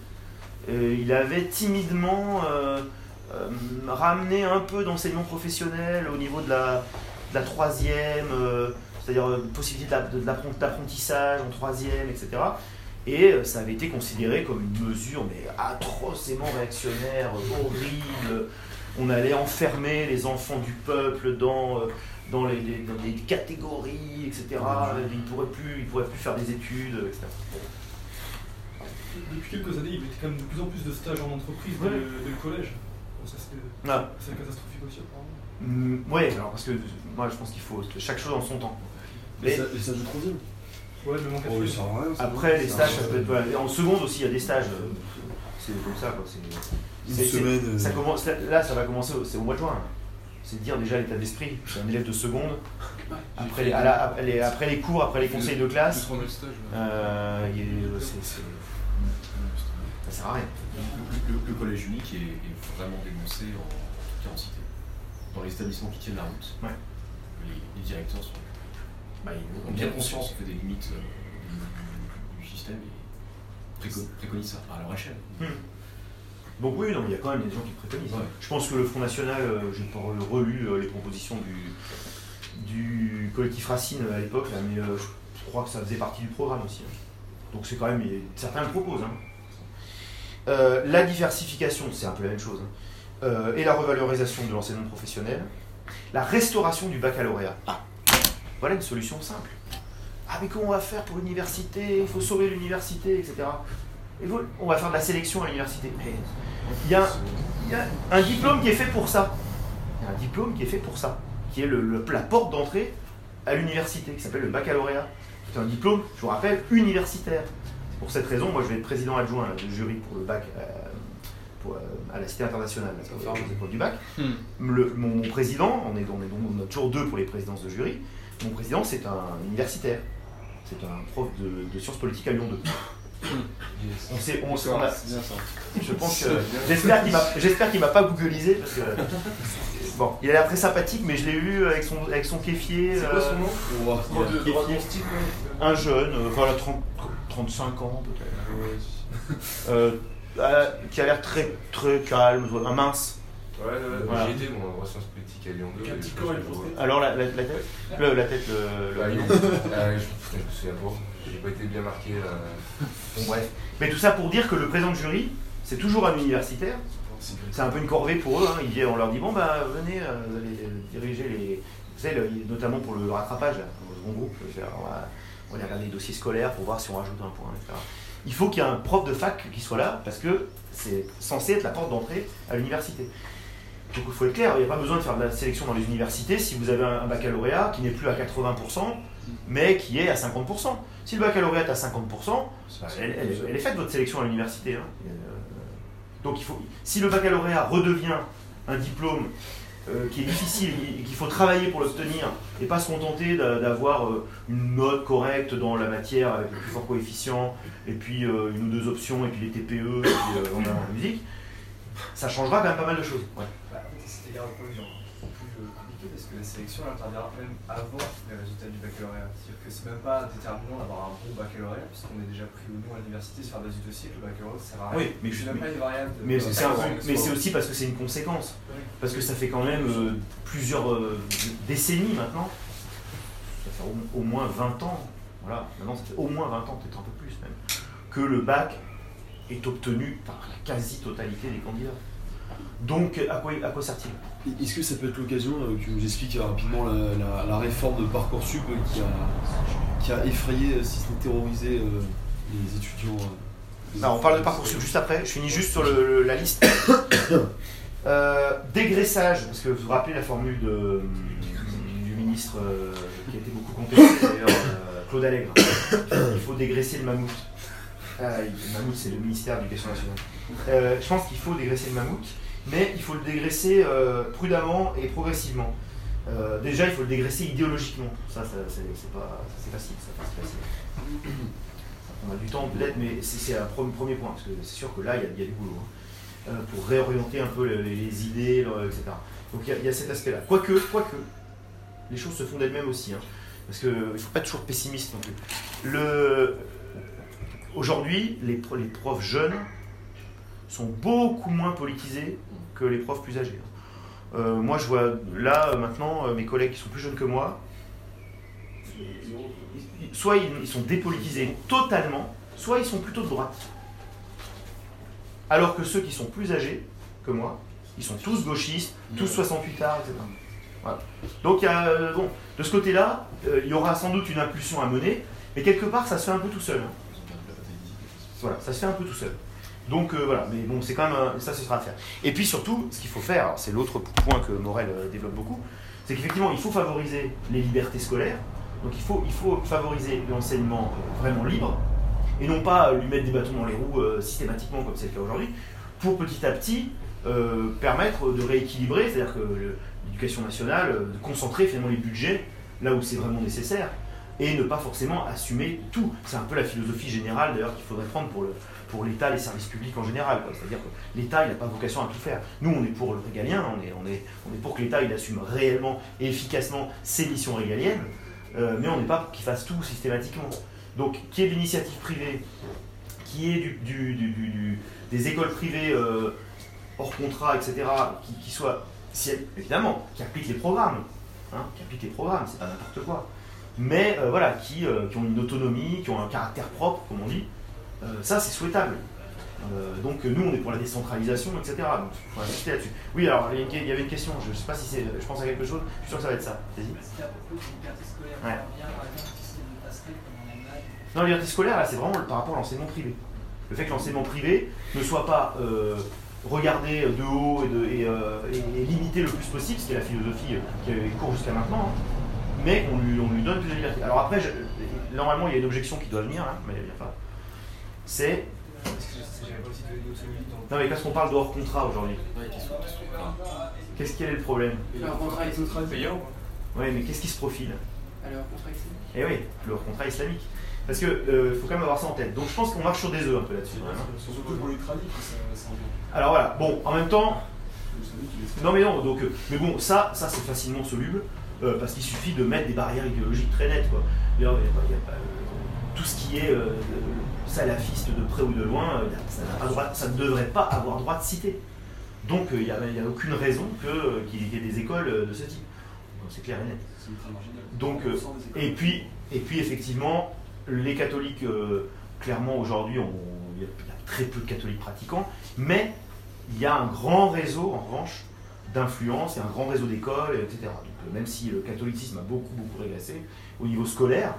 euh, il avait timidement euh, euh, ramené un peu d'enseignement professionnel au niveau de la, troisième, euh, c'est-à-dire euh, possibilité d'apprentissage en troisième, etc. Et euh, ça avait été considéré comme une mesure mais atrocement réactionnaire, euh, horrible. On allait enfermer les enfants du peuple dans, euh, dans, les, les- dans des catégories, etc. Ils ne pourraient plus, ils pourraient plus faire des études, etc. Depuis quelques années, il y avait quand même de plus en plus de stages en entreprise dès Ouais. le, dès le collège. Bon, ça, c'est Ah, c'est catastrophique aussi, apparemment. mm, ouais, alors parce que moi je pense qu'il faut chaque chose en son temps. Les Mais les stages de troisième Ouais, même en Oh, ça ça. après les Ça stages, ça peut être, voilà. en seconde aussi il y a des stages. euh, C'est comme ça quoi. semaine. euh, Ça commence, là, ça va commencer, au- c'est au mois de juin. C'est de dire déjà l'état d'esprit. Je suis un élève de seconde. Après les, à la- après les- après les cours, après les conseils de classe, Plus 39 stages. ouais. euh, ça sert à rien. Le, le- le collège unique est, est vraiment dénoncé en quantité. Dans les établissements qui tiennent la route, Ouais. les, les directeurs sont, Bah, ils ont bien conscience des limites euh, du, du système et préco- préconisent ça à leur échelle. Hmm. Donc oui, non, mais il y a quand même des gens qui préconisent. Ouais. Je pense que le Front National, euh, j'ai pas relu euh, les propositions du, du collectif Racine à l'époque, mais euh, je crois que ça faisait partie du programme aussi. hein. Donc c'est quand même, certains le proposent. hein. Euh, la diversification, c'est un peu la même chose. hein. Euh, et la revalorisation de l'enseignement professionnel. La restauration du baccalauréat. Ah, voilà une solution simple. Ah mais comment on va faire pour l'université? Il faut sauver l'université, etc. Et vous, on va faire de la sélection à l'université. Mais il y, a, il y a un diplôme qui est fait pour ça. Il y a un diplôme qui est fait pour ça, qui est le, le- la porte d'entrée à l'université, qui s'appelle le baccalauréat. C'est un diplôme, je vous rappelle, universitaire. C'est pour cette raison, moi je vais être président adjoint là, du jury pour le bac euh, pour, euh, à la Cité internationale, là, sur les épreuves du bac. Le- mon, mon président, on est, on est donc on a toujours deux pour les présidences de jury, mon président c'est un universitaire. C'est un prof de, de sciences politiques à Lyon 2. On sait, on, on a- je pense que j'espère qu'il m'a j'espère qu'il m'a pas googlisé parce que bon, il a l'air très sympathique mais je l'ai eu avec son avec son kéfier C'est quoi son euh, nom Oh, Droit de- Kéfier. droit de style, ouais. un jeune, euh, voilà 30 35 ans peut-être. Euh, euh, qui a l'air très très calme, un mince. Ouais, ouais, ouais. Voilà. J'ai été, moi, en sciences politiques à Lyon 2. Avec un et petit corps Alors la, la, la tête, le- la tête, le, le Bah, nom. euh, je, putain, je me souviens pas. J'ai pas été bien marqué. Bon, bref. Mais tout ça pour dire que le président de jury, c'est toujours un universitaire. C'est un peu une corvée pour eux. hein. On leur dit bon bah venez, euh, vous allez euh, diriger les, vous savez, notamment pour le rattrapage, là, au second groupe. On va, on va regarder les dossiers scolaires pour voir si on rajoute un point, etc. Il faut qu'il y ait un prof de fac qui soit là parce que c'est censé être la porte d'entrée à l'université. Donc il faut être clair, il n'y a pas besoin de faire de la sélection dans les universités si vous avez un baccalauréat qui n'est plus à 80%, mais qui est à 50%. Si le baccalauréat est à 50%, bah, elle, elle- elle est faite votre sélection à l'université. hein. Euh, donc il faut, si le baccalauréat redevient un diplôme euh, qui est difficile et qu'il faut travailler pour l'obtenir et pas se contenter d'a- d'avoir euh, une note correcte dans la matière avec le plus fort coefficient et puis euh, une ou deux options et puis les TPE et puis euh, on a la musique, ça changera quand même pas mal de choses. Ouais. Bah, que la sélection interviendra même avant les résultats du baccalauréat. C'est-à-dire que c'est même pas déterminant d'avoir un bon baccalauréat puisqu'on est déjà pris ou non à l'université sur la base du dossier que le baccalauréat sert à rien. Oui, mais, c'est même mais- pas une variable. mais c'est un- mais c'est aussi parce que c'est une conséquence. Parce que ça fait quand même euh, plusieurs euh, décennies maintenant. Ça fait au, au moins 20 ans. Voilà, maintenant ça fait au moins 20 ans, peut-être un peu plus même, que le bac est obtenu par la quasi-totalité des candidats. Donc, à quoi, à quoi sert-il? Est-ce que ça peut être l'occasion euh, que tu nous expliques rapidement la, la- la réforme de Parcoursup euh, qui a, qui a effrayé, euh, si ce n'est terrorisé, euh, les étudiants euh, Alors, on parle de Parcoursup juste après, je finis juste sur le- le- la liste. Euh, dégraissage, parce que vous vous rappelez la formule de, du ministre euh, qui a été beaucoup contesté d'ailleurs, euh, Claude Allègre. Il faut dégraisser le mammouth. Le mammouth, c'est le ministère de l'Éducation nationale. Euh, je pense qu'il faut dégraisser le mammouth, mais il faut le dégraisser euh, prudemment et progressivement. Euh, déjà, il faut le dégraisser idéologiquement. Ça, c'est pas facile. Ça. On a du temps peut-être, mais c'est un pre- premier point, parce que c'est sûr que là, il y a, du boulot. hein, pour réorienter un peu les, idées, etc. Donc il y a, cet aspect-là. Quoique, quoique, les choses se font d'elles-mêmes aussi. hein, parce qu'il ne faut pas toujours pessimiste non plus. Le... Aujourd'hui, les, les profs jeunes sont beaucoup moins politisés que les profs plus âgés. Euh, moi, je vois là, euh, maintenant, euh, mes collègues qui sont plus jeunes que moi, soit ils, sont dépolitisés totalement, soit ils sont plutôt de droite. Alors que ceux qui sont plus âgés que moi, ils sont tous gauchistes, tous 68 arts, etc. Voilà. Donc, il y a, euh, bon, de ce côté-là, euh, il y aura sans doute une impulsion à mener, mais quelque part, ça se fait un peu tout seul. hein. Ils ont perdu la bataille des idées. Voilà, ça se fait un peu tout seul. Donc euh, voilà, mais bon, c'est quand même ça, ce sera à faire. Et puis surtout, ce qu'il faut faire, c'est l'autre point que Morel euh, développe beaucoup, c'est qu'effectivement, il faut favoriser les libertés scolaires. Donc il faut, il faut favoriser l'enseignement euh, vraiment libre et non pas lui mettre des bâtons dans les roues systématiquement comme c'est le cas aujourd'hui, pour petit à petit permettre de rééquilibrer, c'est-à-dire que l'éducation nationale, de concentrer finalement les budgets là où c'est vraiment nécessaire et ne pas forcément assumer tout. C'est un peu la philosophie générale d'ailleurs qu'il faudrait prendre pour le, pour l'État, les services publics en général. C'est-à-dire que l'État, il n'a pas vocation à tout faire. Nous, on est pour le régalien, on est, on est, on est pour que l'État, il assume réellement et efficacement ses missions régaliennes, euh, mais on n'est pas pour qu'il fasse tout systématiquement. Donc, qui est de l'initiative privée, qui est du, des écoles privées euh, hors contrat, etc., qui, qui soient, si évidemment, qui appliquent les programmes, hein, qui appliquent les programmes, c'est pas n'importe quoi, mais euh, voilà, qui, euh, qui ont une autonomie, qui ont un caractère propre, comme on dit, euh, ça, c'est souhaitable. Donc nous, on est pour la décentralisation, etc. Donc il faut insister là-dessus. Oui, alors il y avait une question, je ne sais pas si c'est, je pense à quelque chose, je suis sûr que ça va être ça. Vas-y. Ouais. Non, liberté scolaire, là, c'est vraiment par rapport à l'enseignement privé. Le fait que l'enseignement privé ne soit pas regardé de haut et, de, et, euh, et- et limité le plus possible, ce qui est la philosophie qui court jusqu'à maintenant, hein, mais on lui, on lui donne plus de liberté. Alors après, je- normalement, il y a une objection qui doit venir, hein, mais elle vient pas. C'est. Non, mais parce qu'on parle de hors contrat aujourd'hui. Qu'est-ce quel est le problème Leur contrat est contrat payant. Oui, mais qu'est-ce qui se profile Alors, contrat ici. Eh oui, le hors contrat islamique. Parce que euh, faut quand même avoir ça en tête. Donc je pense qu'on marche sur des œufs un peu là-dessus. hein. Surtout pour les tradis. Alors voilà, bon, en même temps, Le Islamique, il Non mais non, donc, euh, mais bon, ça, ça c'est facilement soluble, euh, parce qu'il suffit de mettre des barrières idéologiques très nettes. Quoi. D'ailleurs, il y a pas- il y a pas, euh, tout ce qui est euh, salafiste de près ou de loin, ça, n'a pas droit- ça ne devrait pas avoir droit de citer. Donc il n'y a, aucune raison qu'il y ait des écoles de ce type. C'est clair et net. Donc. Et puis, et puis effectivement, les catholiques, clairement aujourd'hui, y, il y a très peu de catholiques pratiquants, mais il y a un grand réseau, en revanche, d'influence, a un grand réseau d'écoles, etc. Donc euh, même si le catholicisme a beaucoup, beaucoup régressé, au niveau scolaire,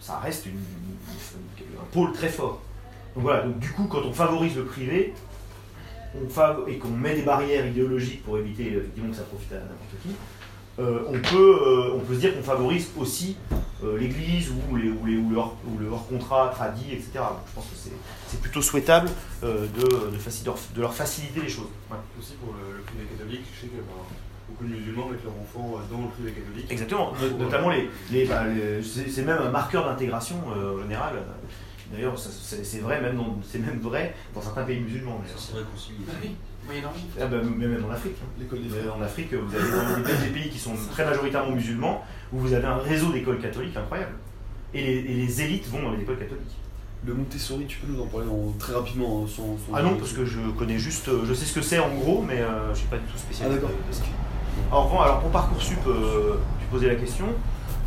ça reste un pôle très fort. Donc voilà, donc du coup, quand on favorise le privé, on et qu'on met des barrières idéologiques pour éviter euh, effectivement que ça profite à n'importe qui, euh, on, peut, euh, on peut se dire qu'on favorise aussi euh, l'Église ou, les, ou, les, ou, le hors, ou le hors-contrat tradit, etc. Donc je pense que c'est- c'est plutôt souhaitable euh, de, de, de leur, faciliter les choses. Ouais. Aussi pour le, le privé catholique, je sais que ben, beaucoup de musulmans mettent leurs enfants dans le privé catholique. Exactement, no- notamment les, les, bah, les- c'est c'est même un marqueur d'intégration euh, en général. D'ailleurs, ça- c'est c'est vrai, même dans- c'est même vrai dans certains pays musulmans. d'ailleurs. C'est réconcilié. Ah bah, mais même en Afrique. hein. L'école des En Afrique, vous avez des, pays qui sont très majoritairement musulmans, où vous avez un réseau d'écoles catholiques incroyable. Et les, et les élites vont dans les écoles catholiques. Le Montessori, tu peux nous en parler en- très rapidement hein, sans, sans- Ah non, parce que je connais juste, euh, je sais ce que c'est en gros, mais euh, je ne suis pas du tout spécialiste. Ah, d'accord. de- de ce qui- En revanche, alors pour Parcoursup, euh, tu posais la question.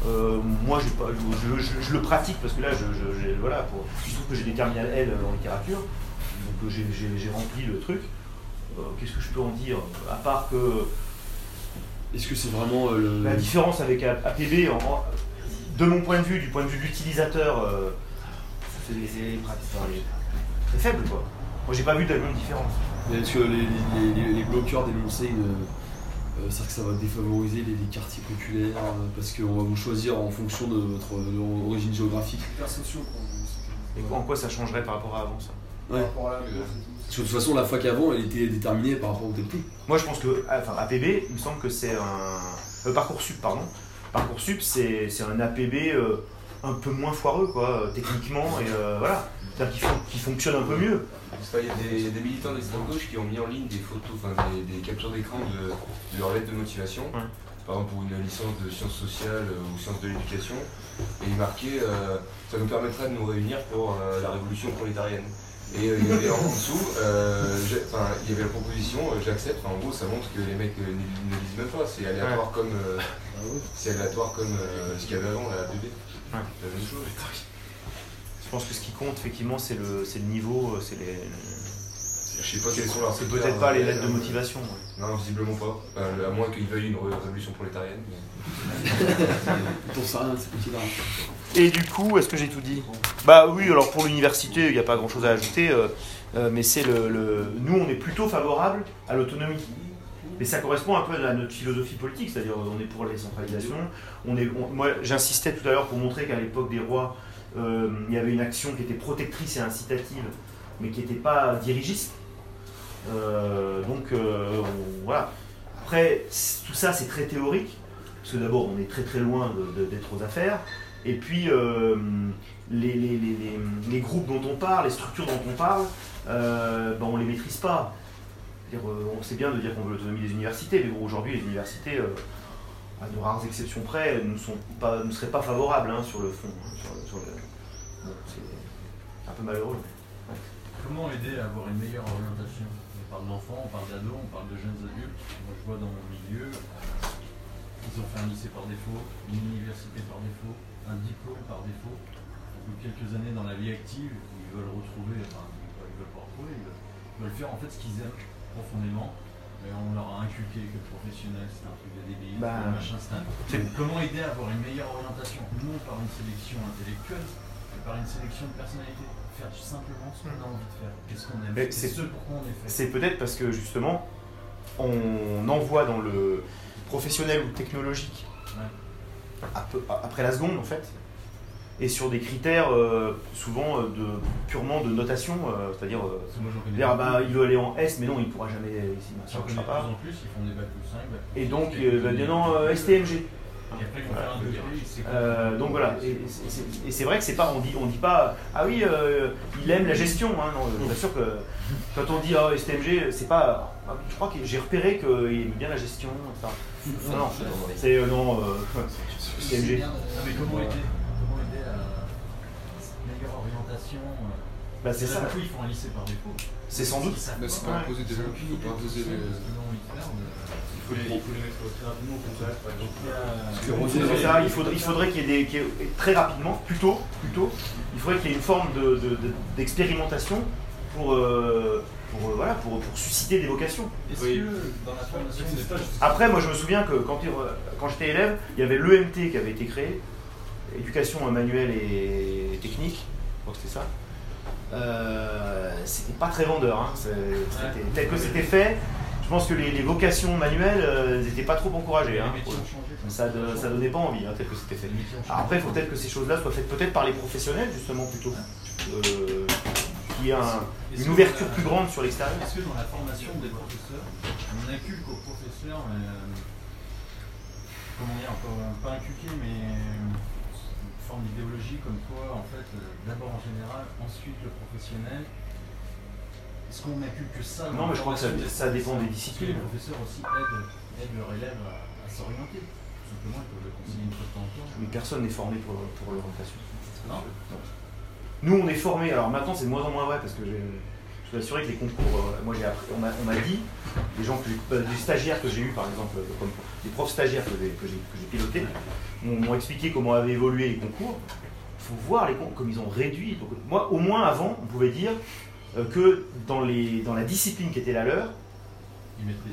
Euh, moi, j'ai pas, je, je- je le pratique parce que là, je, je- voilà, pour, il se trouve que j'ai des terminales L en littérature, donc j'ai rempli le truc. Euh, qu'est-ce que je peux en dire À part que Est-ce que c'est vraiment euh, le. la différence avec A- APB, en- de mon point de vue, du point de vue de l'utilisateur, euh, ça fait des des pratiques les- très faibles quoi. Moi j'ai pas vu de grande différence. Est-ce que les, les, les- les bloqueurs dénonçaient une. euh, c'est-à-dire que ça va défavoriser les, les quartiers populaires euh, parce qu'on va vous choisir en fonction de votre origine géographique? Et en quoi ça changerait par rapport à avant ça? Ouais. Par rapport à la bourse et tout. Parce que de toute façon, la fac avant, elle était déterminée par rapport au TP. Moi, je pense que, enfin, APB, il me semble que c'est un. euh, Parcoursup, pardon. Parcoursup, c'est c'est un APB euh, un peu moins foireux, quoi, euh, techniquement, et euh, voilà. C'est-à-dire qu'il fon- qu'il fonctionne un peu mieux. Il y a des, il y a des militants d'extrême gauche qui ont mis en ligne des photos, enfin des, des captures d'écran de, de leur lettre de motivation. Ouais. Par exemple pour une licence de sciences sociales euh, ou sciences de l'éducation. Et il marquait euh, ça nous permettra de nous réunir pour euh, la révolution prolétarienne. Et euh, il y avait en dessous, euh, enfin, il y avait la proposition, euh, j'accepte, Enfin, en gros ça montre que les mecs ne, ne lisent même pas, c'est aléatoire comme c'est aléatoire comme ce qu'il y avait avant la APB. Ouais. La même chose. Je pense que ce qui compte, effectivement, c'est le, c'est le niveau, c'est les. Je sais pas quels sont leurs C'est peut-être pas les euh, lettres de motivation. ouais. Non, visiblement pas. À moins qu'ils veuillent une ré- révolution prolétarienne. mais- Et du coup, est-ce que j'ai tout dit? Bah oui, alors pour l'université, il n'y a pas grand-chose à ajouter, euh, euh, mais c'est le, Nous, on est plutôt favorable à l'autonomie. Et ça correspond un peu à notre philosophie politique, c'est-à-dire on est pour la décentralisation. On est, moi, j'insistais tout à l'heure pour montrer qu'à l'époque des rois, euh, il y avait une action qui était protectrice et incitative, mais qui n'était pas dirigiste. Donc on- voilà. Après, tout ça, c'est très théorique, parce que d'abord, on est très très loin d'être aux affaires. Et puis, euh, les, groupes dont on parle, les structures dont on parle, euh, ben, on ne les maîtrise pas. Euh, on sait bien de dire qu'on veut l'autonomie des universités, mais aujourd'hui, les universités, à de rares exceptions près, ne, seraient pas favorables hein, sur le fond. hein, c'est un peu malheureux. Comment aider à avoir une meilleure orientation? On parle d'enfants, on parle d'ados, on parle de jeunes adultes. Moi je vois dans mon milieu, ils ont fait un lycée par défaut, une université par défaut, un diplôme par défaut. Au bout de quelques années dans la vie active, ils veulent retrouver, enfin ils veulent pas retrouver, ils veulent, ils veulent faire en fait ce qu'ils aiment profondément. Mais on leur a inculqué que le professionnel c'est un truc de débile, Bah, machin c'est un Comment aider à avoir une meilleure orientation? Non par une sélection intellectuelle, mais par une sélection de personnalité. Faire simplement ce qu'on a envie de faire. Qu'est-ce qu'on aime? C'est- ce pourquoi on est fait. C'est peut-être parce que justement, on envoie dans le professionnel ou technologique Ouais. après la seconde en fait, et sur des critères euh, souvent euh, de, purement de notation, euh, c'est-à-dire euh, dire ah bah, il veut aller en S, mais non, il pourra jamais marchera de pas. plus en plus, ils font des plus 5, bacs plus Et 6, donc, bah, années. dire non, STMG. Voilà. Euh, donc voilà, et, c'est- vrai que c'est pas, on dit, on dit pas, ah oui, euh, il aime la gestion, hein, non, bien sûr que quand on dit ah, STMG, c'est pas, ah je crois que j'ai repéré qu'il aime bien la gestion, etc. Non, non, c'est euh, non, euh, C'est STMG. Ah, mais comment aider Comment aider à cette meilleure orientation Bah, c'est ça, Du coup, ils font un lycée par défaut. c'est sans doute. C'est pas. imposé des faut pas les- ce qu'ils ont envie de faire. de- Il faut les, il faut les mettre très rapidement ça, il faudrait, il faudrait qu'il y ait des, qu'il y ait- très rapidement, plutôt, plutôt, il faudrait qu'il y ait une forme de- de- de- d'expérimentation pour, euh, pour, euh, voilà, pour, pour susciter des vocations. Oui. dans la formation des Après, moi je me souviens que quand, quand j'étais élève, il y avait l'EMT qui avait été créé, éducation manuelle et technique, je crois que c'était ça. Euh, c'était pas très vendeur, hein. Tel que c'était fait. Je pense que les, les vocations manuelles, euh, elles n'étaient pas trop encouragées. hein. Ça, ne ça donnait pas envie, hein, tel que c'était fait. Alors après, il faut peut-être que ces choses-là soient faites peut-être par les professionnels, justement, plutôt. Euh, qu'il y ait un- une ouverture plus grande sur l'extérieur. Est-ce que dans la formation des professeurs, on inculque aux professeurs, euh, comment dire, euh, pas inculquer, mais euh, une forme d'idéologie comme quoi, en fait, euh, d'abord en général, ensuite le professionnel Est-ce qu'on inculque ça dans Non, mais je crois que ça, ça dépend des que les disciplines. professeurs aussi aident, aident leurs élèves à, à s'orienter Tout simplement, ils peuvent le conseiller une fois de temps en temps. Mais personne n'est formé pour, pour l'orientation. Non Nous, on est formés, alors maintenant c'est de moins en moins vrai parce que je suis assuré que les concours, euh, moi j'ai appris, on m'a dit, les gens que euh, des stagiaires que j'ai eu par exemple, euh, comme des profs stagiaires que j'ai que que pilotés, m'ont expliqué comment avaient évolué les concours. Il faut voir les concours, comme ils ont réduit. Donc, moi, au moins avant, on pouvait dire que dans, les, dans la discipline qui était la leur,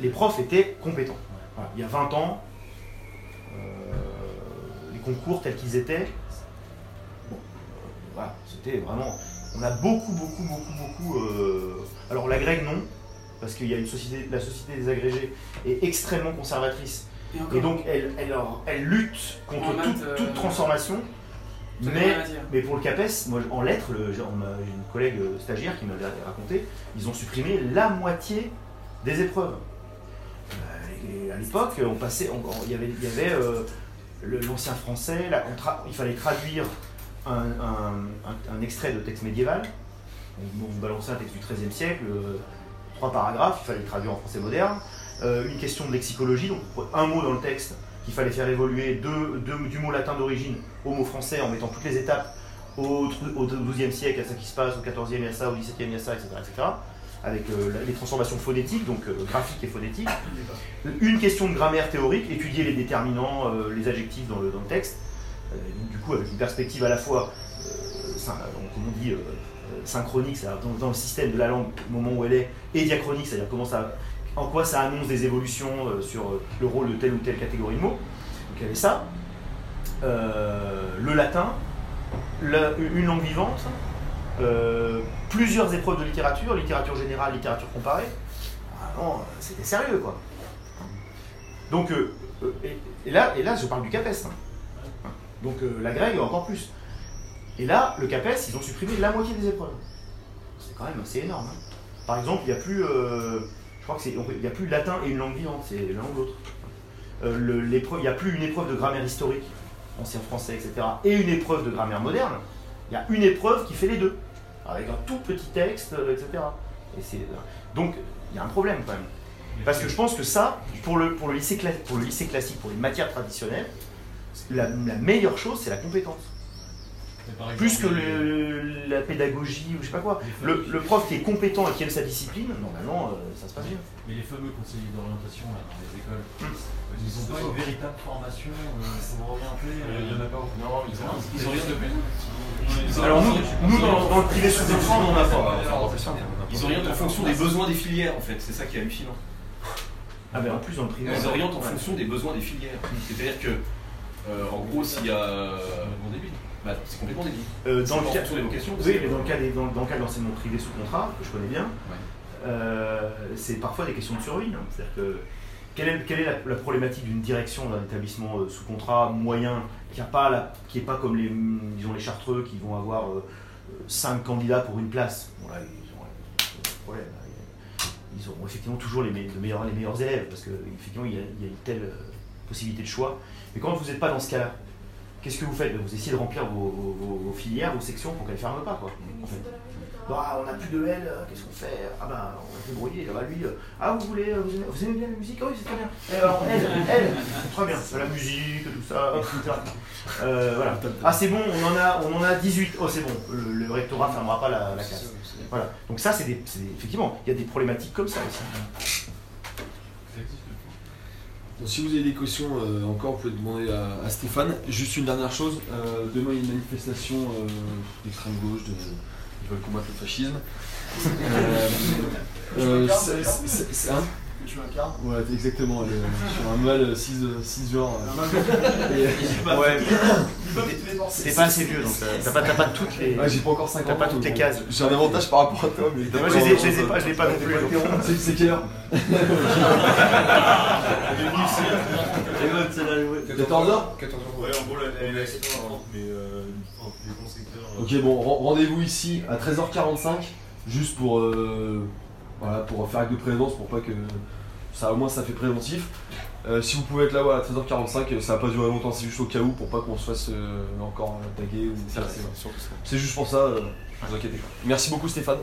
les profs étaient compétents. Voilà. Il y a 20 ans, euh, les concours tels qu'ils étaient, bon, euh, voilà, c'était vraiment. On a beaucoup, beaucoup, beaucoup, beaucoup. euh, alors la grecque, non, parce qu'il y a une société, la société des agrégés est extrêmement conservatrice. Et donc elle, elle, alors, elle lutte contre euh, toute transformation. Mais, pour le CAPES, moi en lettres, le- j'ai une collègue euh, stagiaire qui m'avait raconté, ils ont supprimé la moitié des épreuves. Euh, et à l'époque, on passait, il y avait, il y avait euh, l'ancien français, tra- il fallait traduire un, un- un- un extrait de texte médiéval. On, on balançait un texte du XIIIe siècle, euh, trois paragraphes, il fallait le traduire en français moderne. Euh, une question de lexicologie, donc un mot dans le texte qu'il fallait faire évoluer du mot latin d'origine au mot français en mettant toutes les étapes au, au 12e siècle, a ça qui se passe, au 14e, il ça, au 17e, il ça, etc. etc. avec euh, les transformations phonétiques, donc euh, graphiques et phonétiques. Une question de grammaire théorique, étudier les déterminants, euh, les adjectifs dans le, texte. Euh, du coup, avec une perspective à la fois, comme on dit, synchronique, c'est-à-dire dans, dans le système de la langue au moment où elle est, et diachronique, c'est-à-dire comment ça, en quoi ça annonce des évolutions euh, sur euh, le rôle de telle ou telle catégorie de mots. Donc il y avait ça. Euh, le latin, la- une langue vivante, plusieurs épreuves de littérature, littérature générale, littérature comparée. C'était sérieux quoi. Donc, et, là, et là, je parle du CAPES. hein. Donc la grègue encore plus. Et là, le CAPES, ils ont supprimé la moitié des épreuves. C'est quand même assez énorme. hein. Par exemple, il n'y a plus, je crois que c'est, il n'y a plus latin et une langue vivante, c'est l'un ou l'autre. Euh, le- il n'y a plus une épreuve de grammaire historique, ancien français, etc., et une épreuve de grammaire moderne. Il y a une épreuve qui fait les deux, avec un tout petit texte, euh, etc. Et c'est, donc, il y a un problème quand même. Parce que je pense que ça, pour le, pour le, lycée, pour le lycée classique, pour les matières traditionnelles, la, la meilleure chose, c'est la compétence. Plus que le- la pédagogie ou je sais pas quoi. Le, le prof qui est compétent et qui aime sa discipline, normalement, euh, ça se passe bien. Mais les fameux conseillers d'orientation là, dans les écoles, Hum. ils n'ont pas une véritable formation euh, pour orienter. Il y en a pas. Non, ils ont Ils orientent depuis. Alors nous, nous dans, dans le privé sous contrat, on en a pas. Ils orientent en fonction des besoins des filières en fait, c'est ça qui est hallucinant. Ah ben en plus dans le privé. Ils orientent en fonction des besoins des filières. C'est-à-dire que, euh, en gros, s'il y a. Bah, c'est complètement débile. Euh, dans le cas, vocations. oui, mais dans le cas des, dans, dans le cas de l'enseignement privé sous contrat, que je connais bien, euh, c'est parfois des questions de survie. hein. C'est-à-dire que quelle est, quelle est la, la problématique d'une direction d'un établissement euh, sous contrat moyen qui a pas la, qui est pas comme les disons les chartreux qui vont avoir 5 candidats pour une place? Bon là ils ont. Ils auront effectivement toujours les, me- les meilleurs, les meilleurs élèves parce que effectivement il y a, il y a une telle possibilité de choix. Mais quand vous n'êtes pas dans ce cas-là, qu'est-ce que vous faites? Vous essayez de remplir vos, vos- vos- vos filières, vos sections pour qu'elles ne ferment pas quoi. En fait. Ah, on n'a plus de L, euh, qu'est-ce qu'on fait? Ah bah on va débrouiller, ah bah lui, euh, ah vous voulez, euh, vous aimez, vous aimez bien la musique? Ah oui c'est très bien. Eh, alors L, L, très bien, la musique, tout ça, etc. Euh, voilà. Ah c'est bon, on en a, on en a 18, oh c'est bon, le, le rectorat ne fermera pas la, la classe. Voilà. Donc ça c'est des, c'est des- effectivement, il y a des problématiques comme ça aussi. Bon, si vous avez des questions euh, encore, vous pouvez demander à, à Stéphane. Juste une dernière chose, euh, demain il y a une manifestation euh, d'extrême gauche, de, ils veulent combattre le fascisme. C'est- c'est- hein Tu m'incarnes Ouais, exactement, elle est sur un mal 6, genre. euh, et- ouais, T'es pas assez vieux donc euh, t'as pas, t'as pas toutes les. ouais, j'ai pas encore 50 T'as pas toutes les cases. J'ai un avantage par rapport à toi, mais Moi je les ai, je les ai pas, je l'ai pas non plus. C'est quelle heure 14h 14 Ouais, en gros, la elle est assez forte, mais euh, euh, Ok, bon, ren- rendez-vous ici à 13h45, juste pour, euh, voilà, pour faire acte de présence, pour pas que ça, au moins ça fait préventif. Euh, si vous pouvez être là ouais, à 13h45, euh, ça va pas durer longtemps, c'est juste au cas où, pour pas qu'on se fasse euh, encore taguer ou C'est juste pour ça, euh, vous inquiétez pas. Merci beaucoup Stéphane.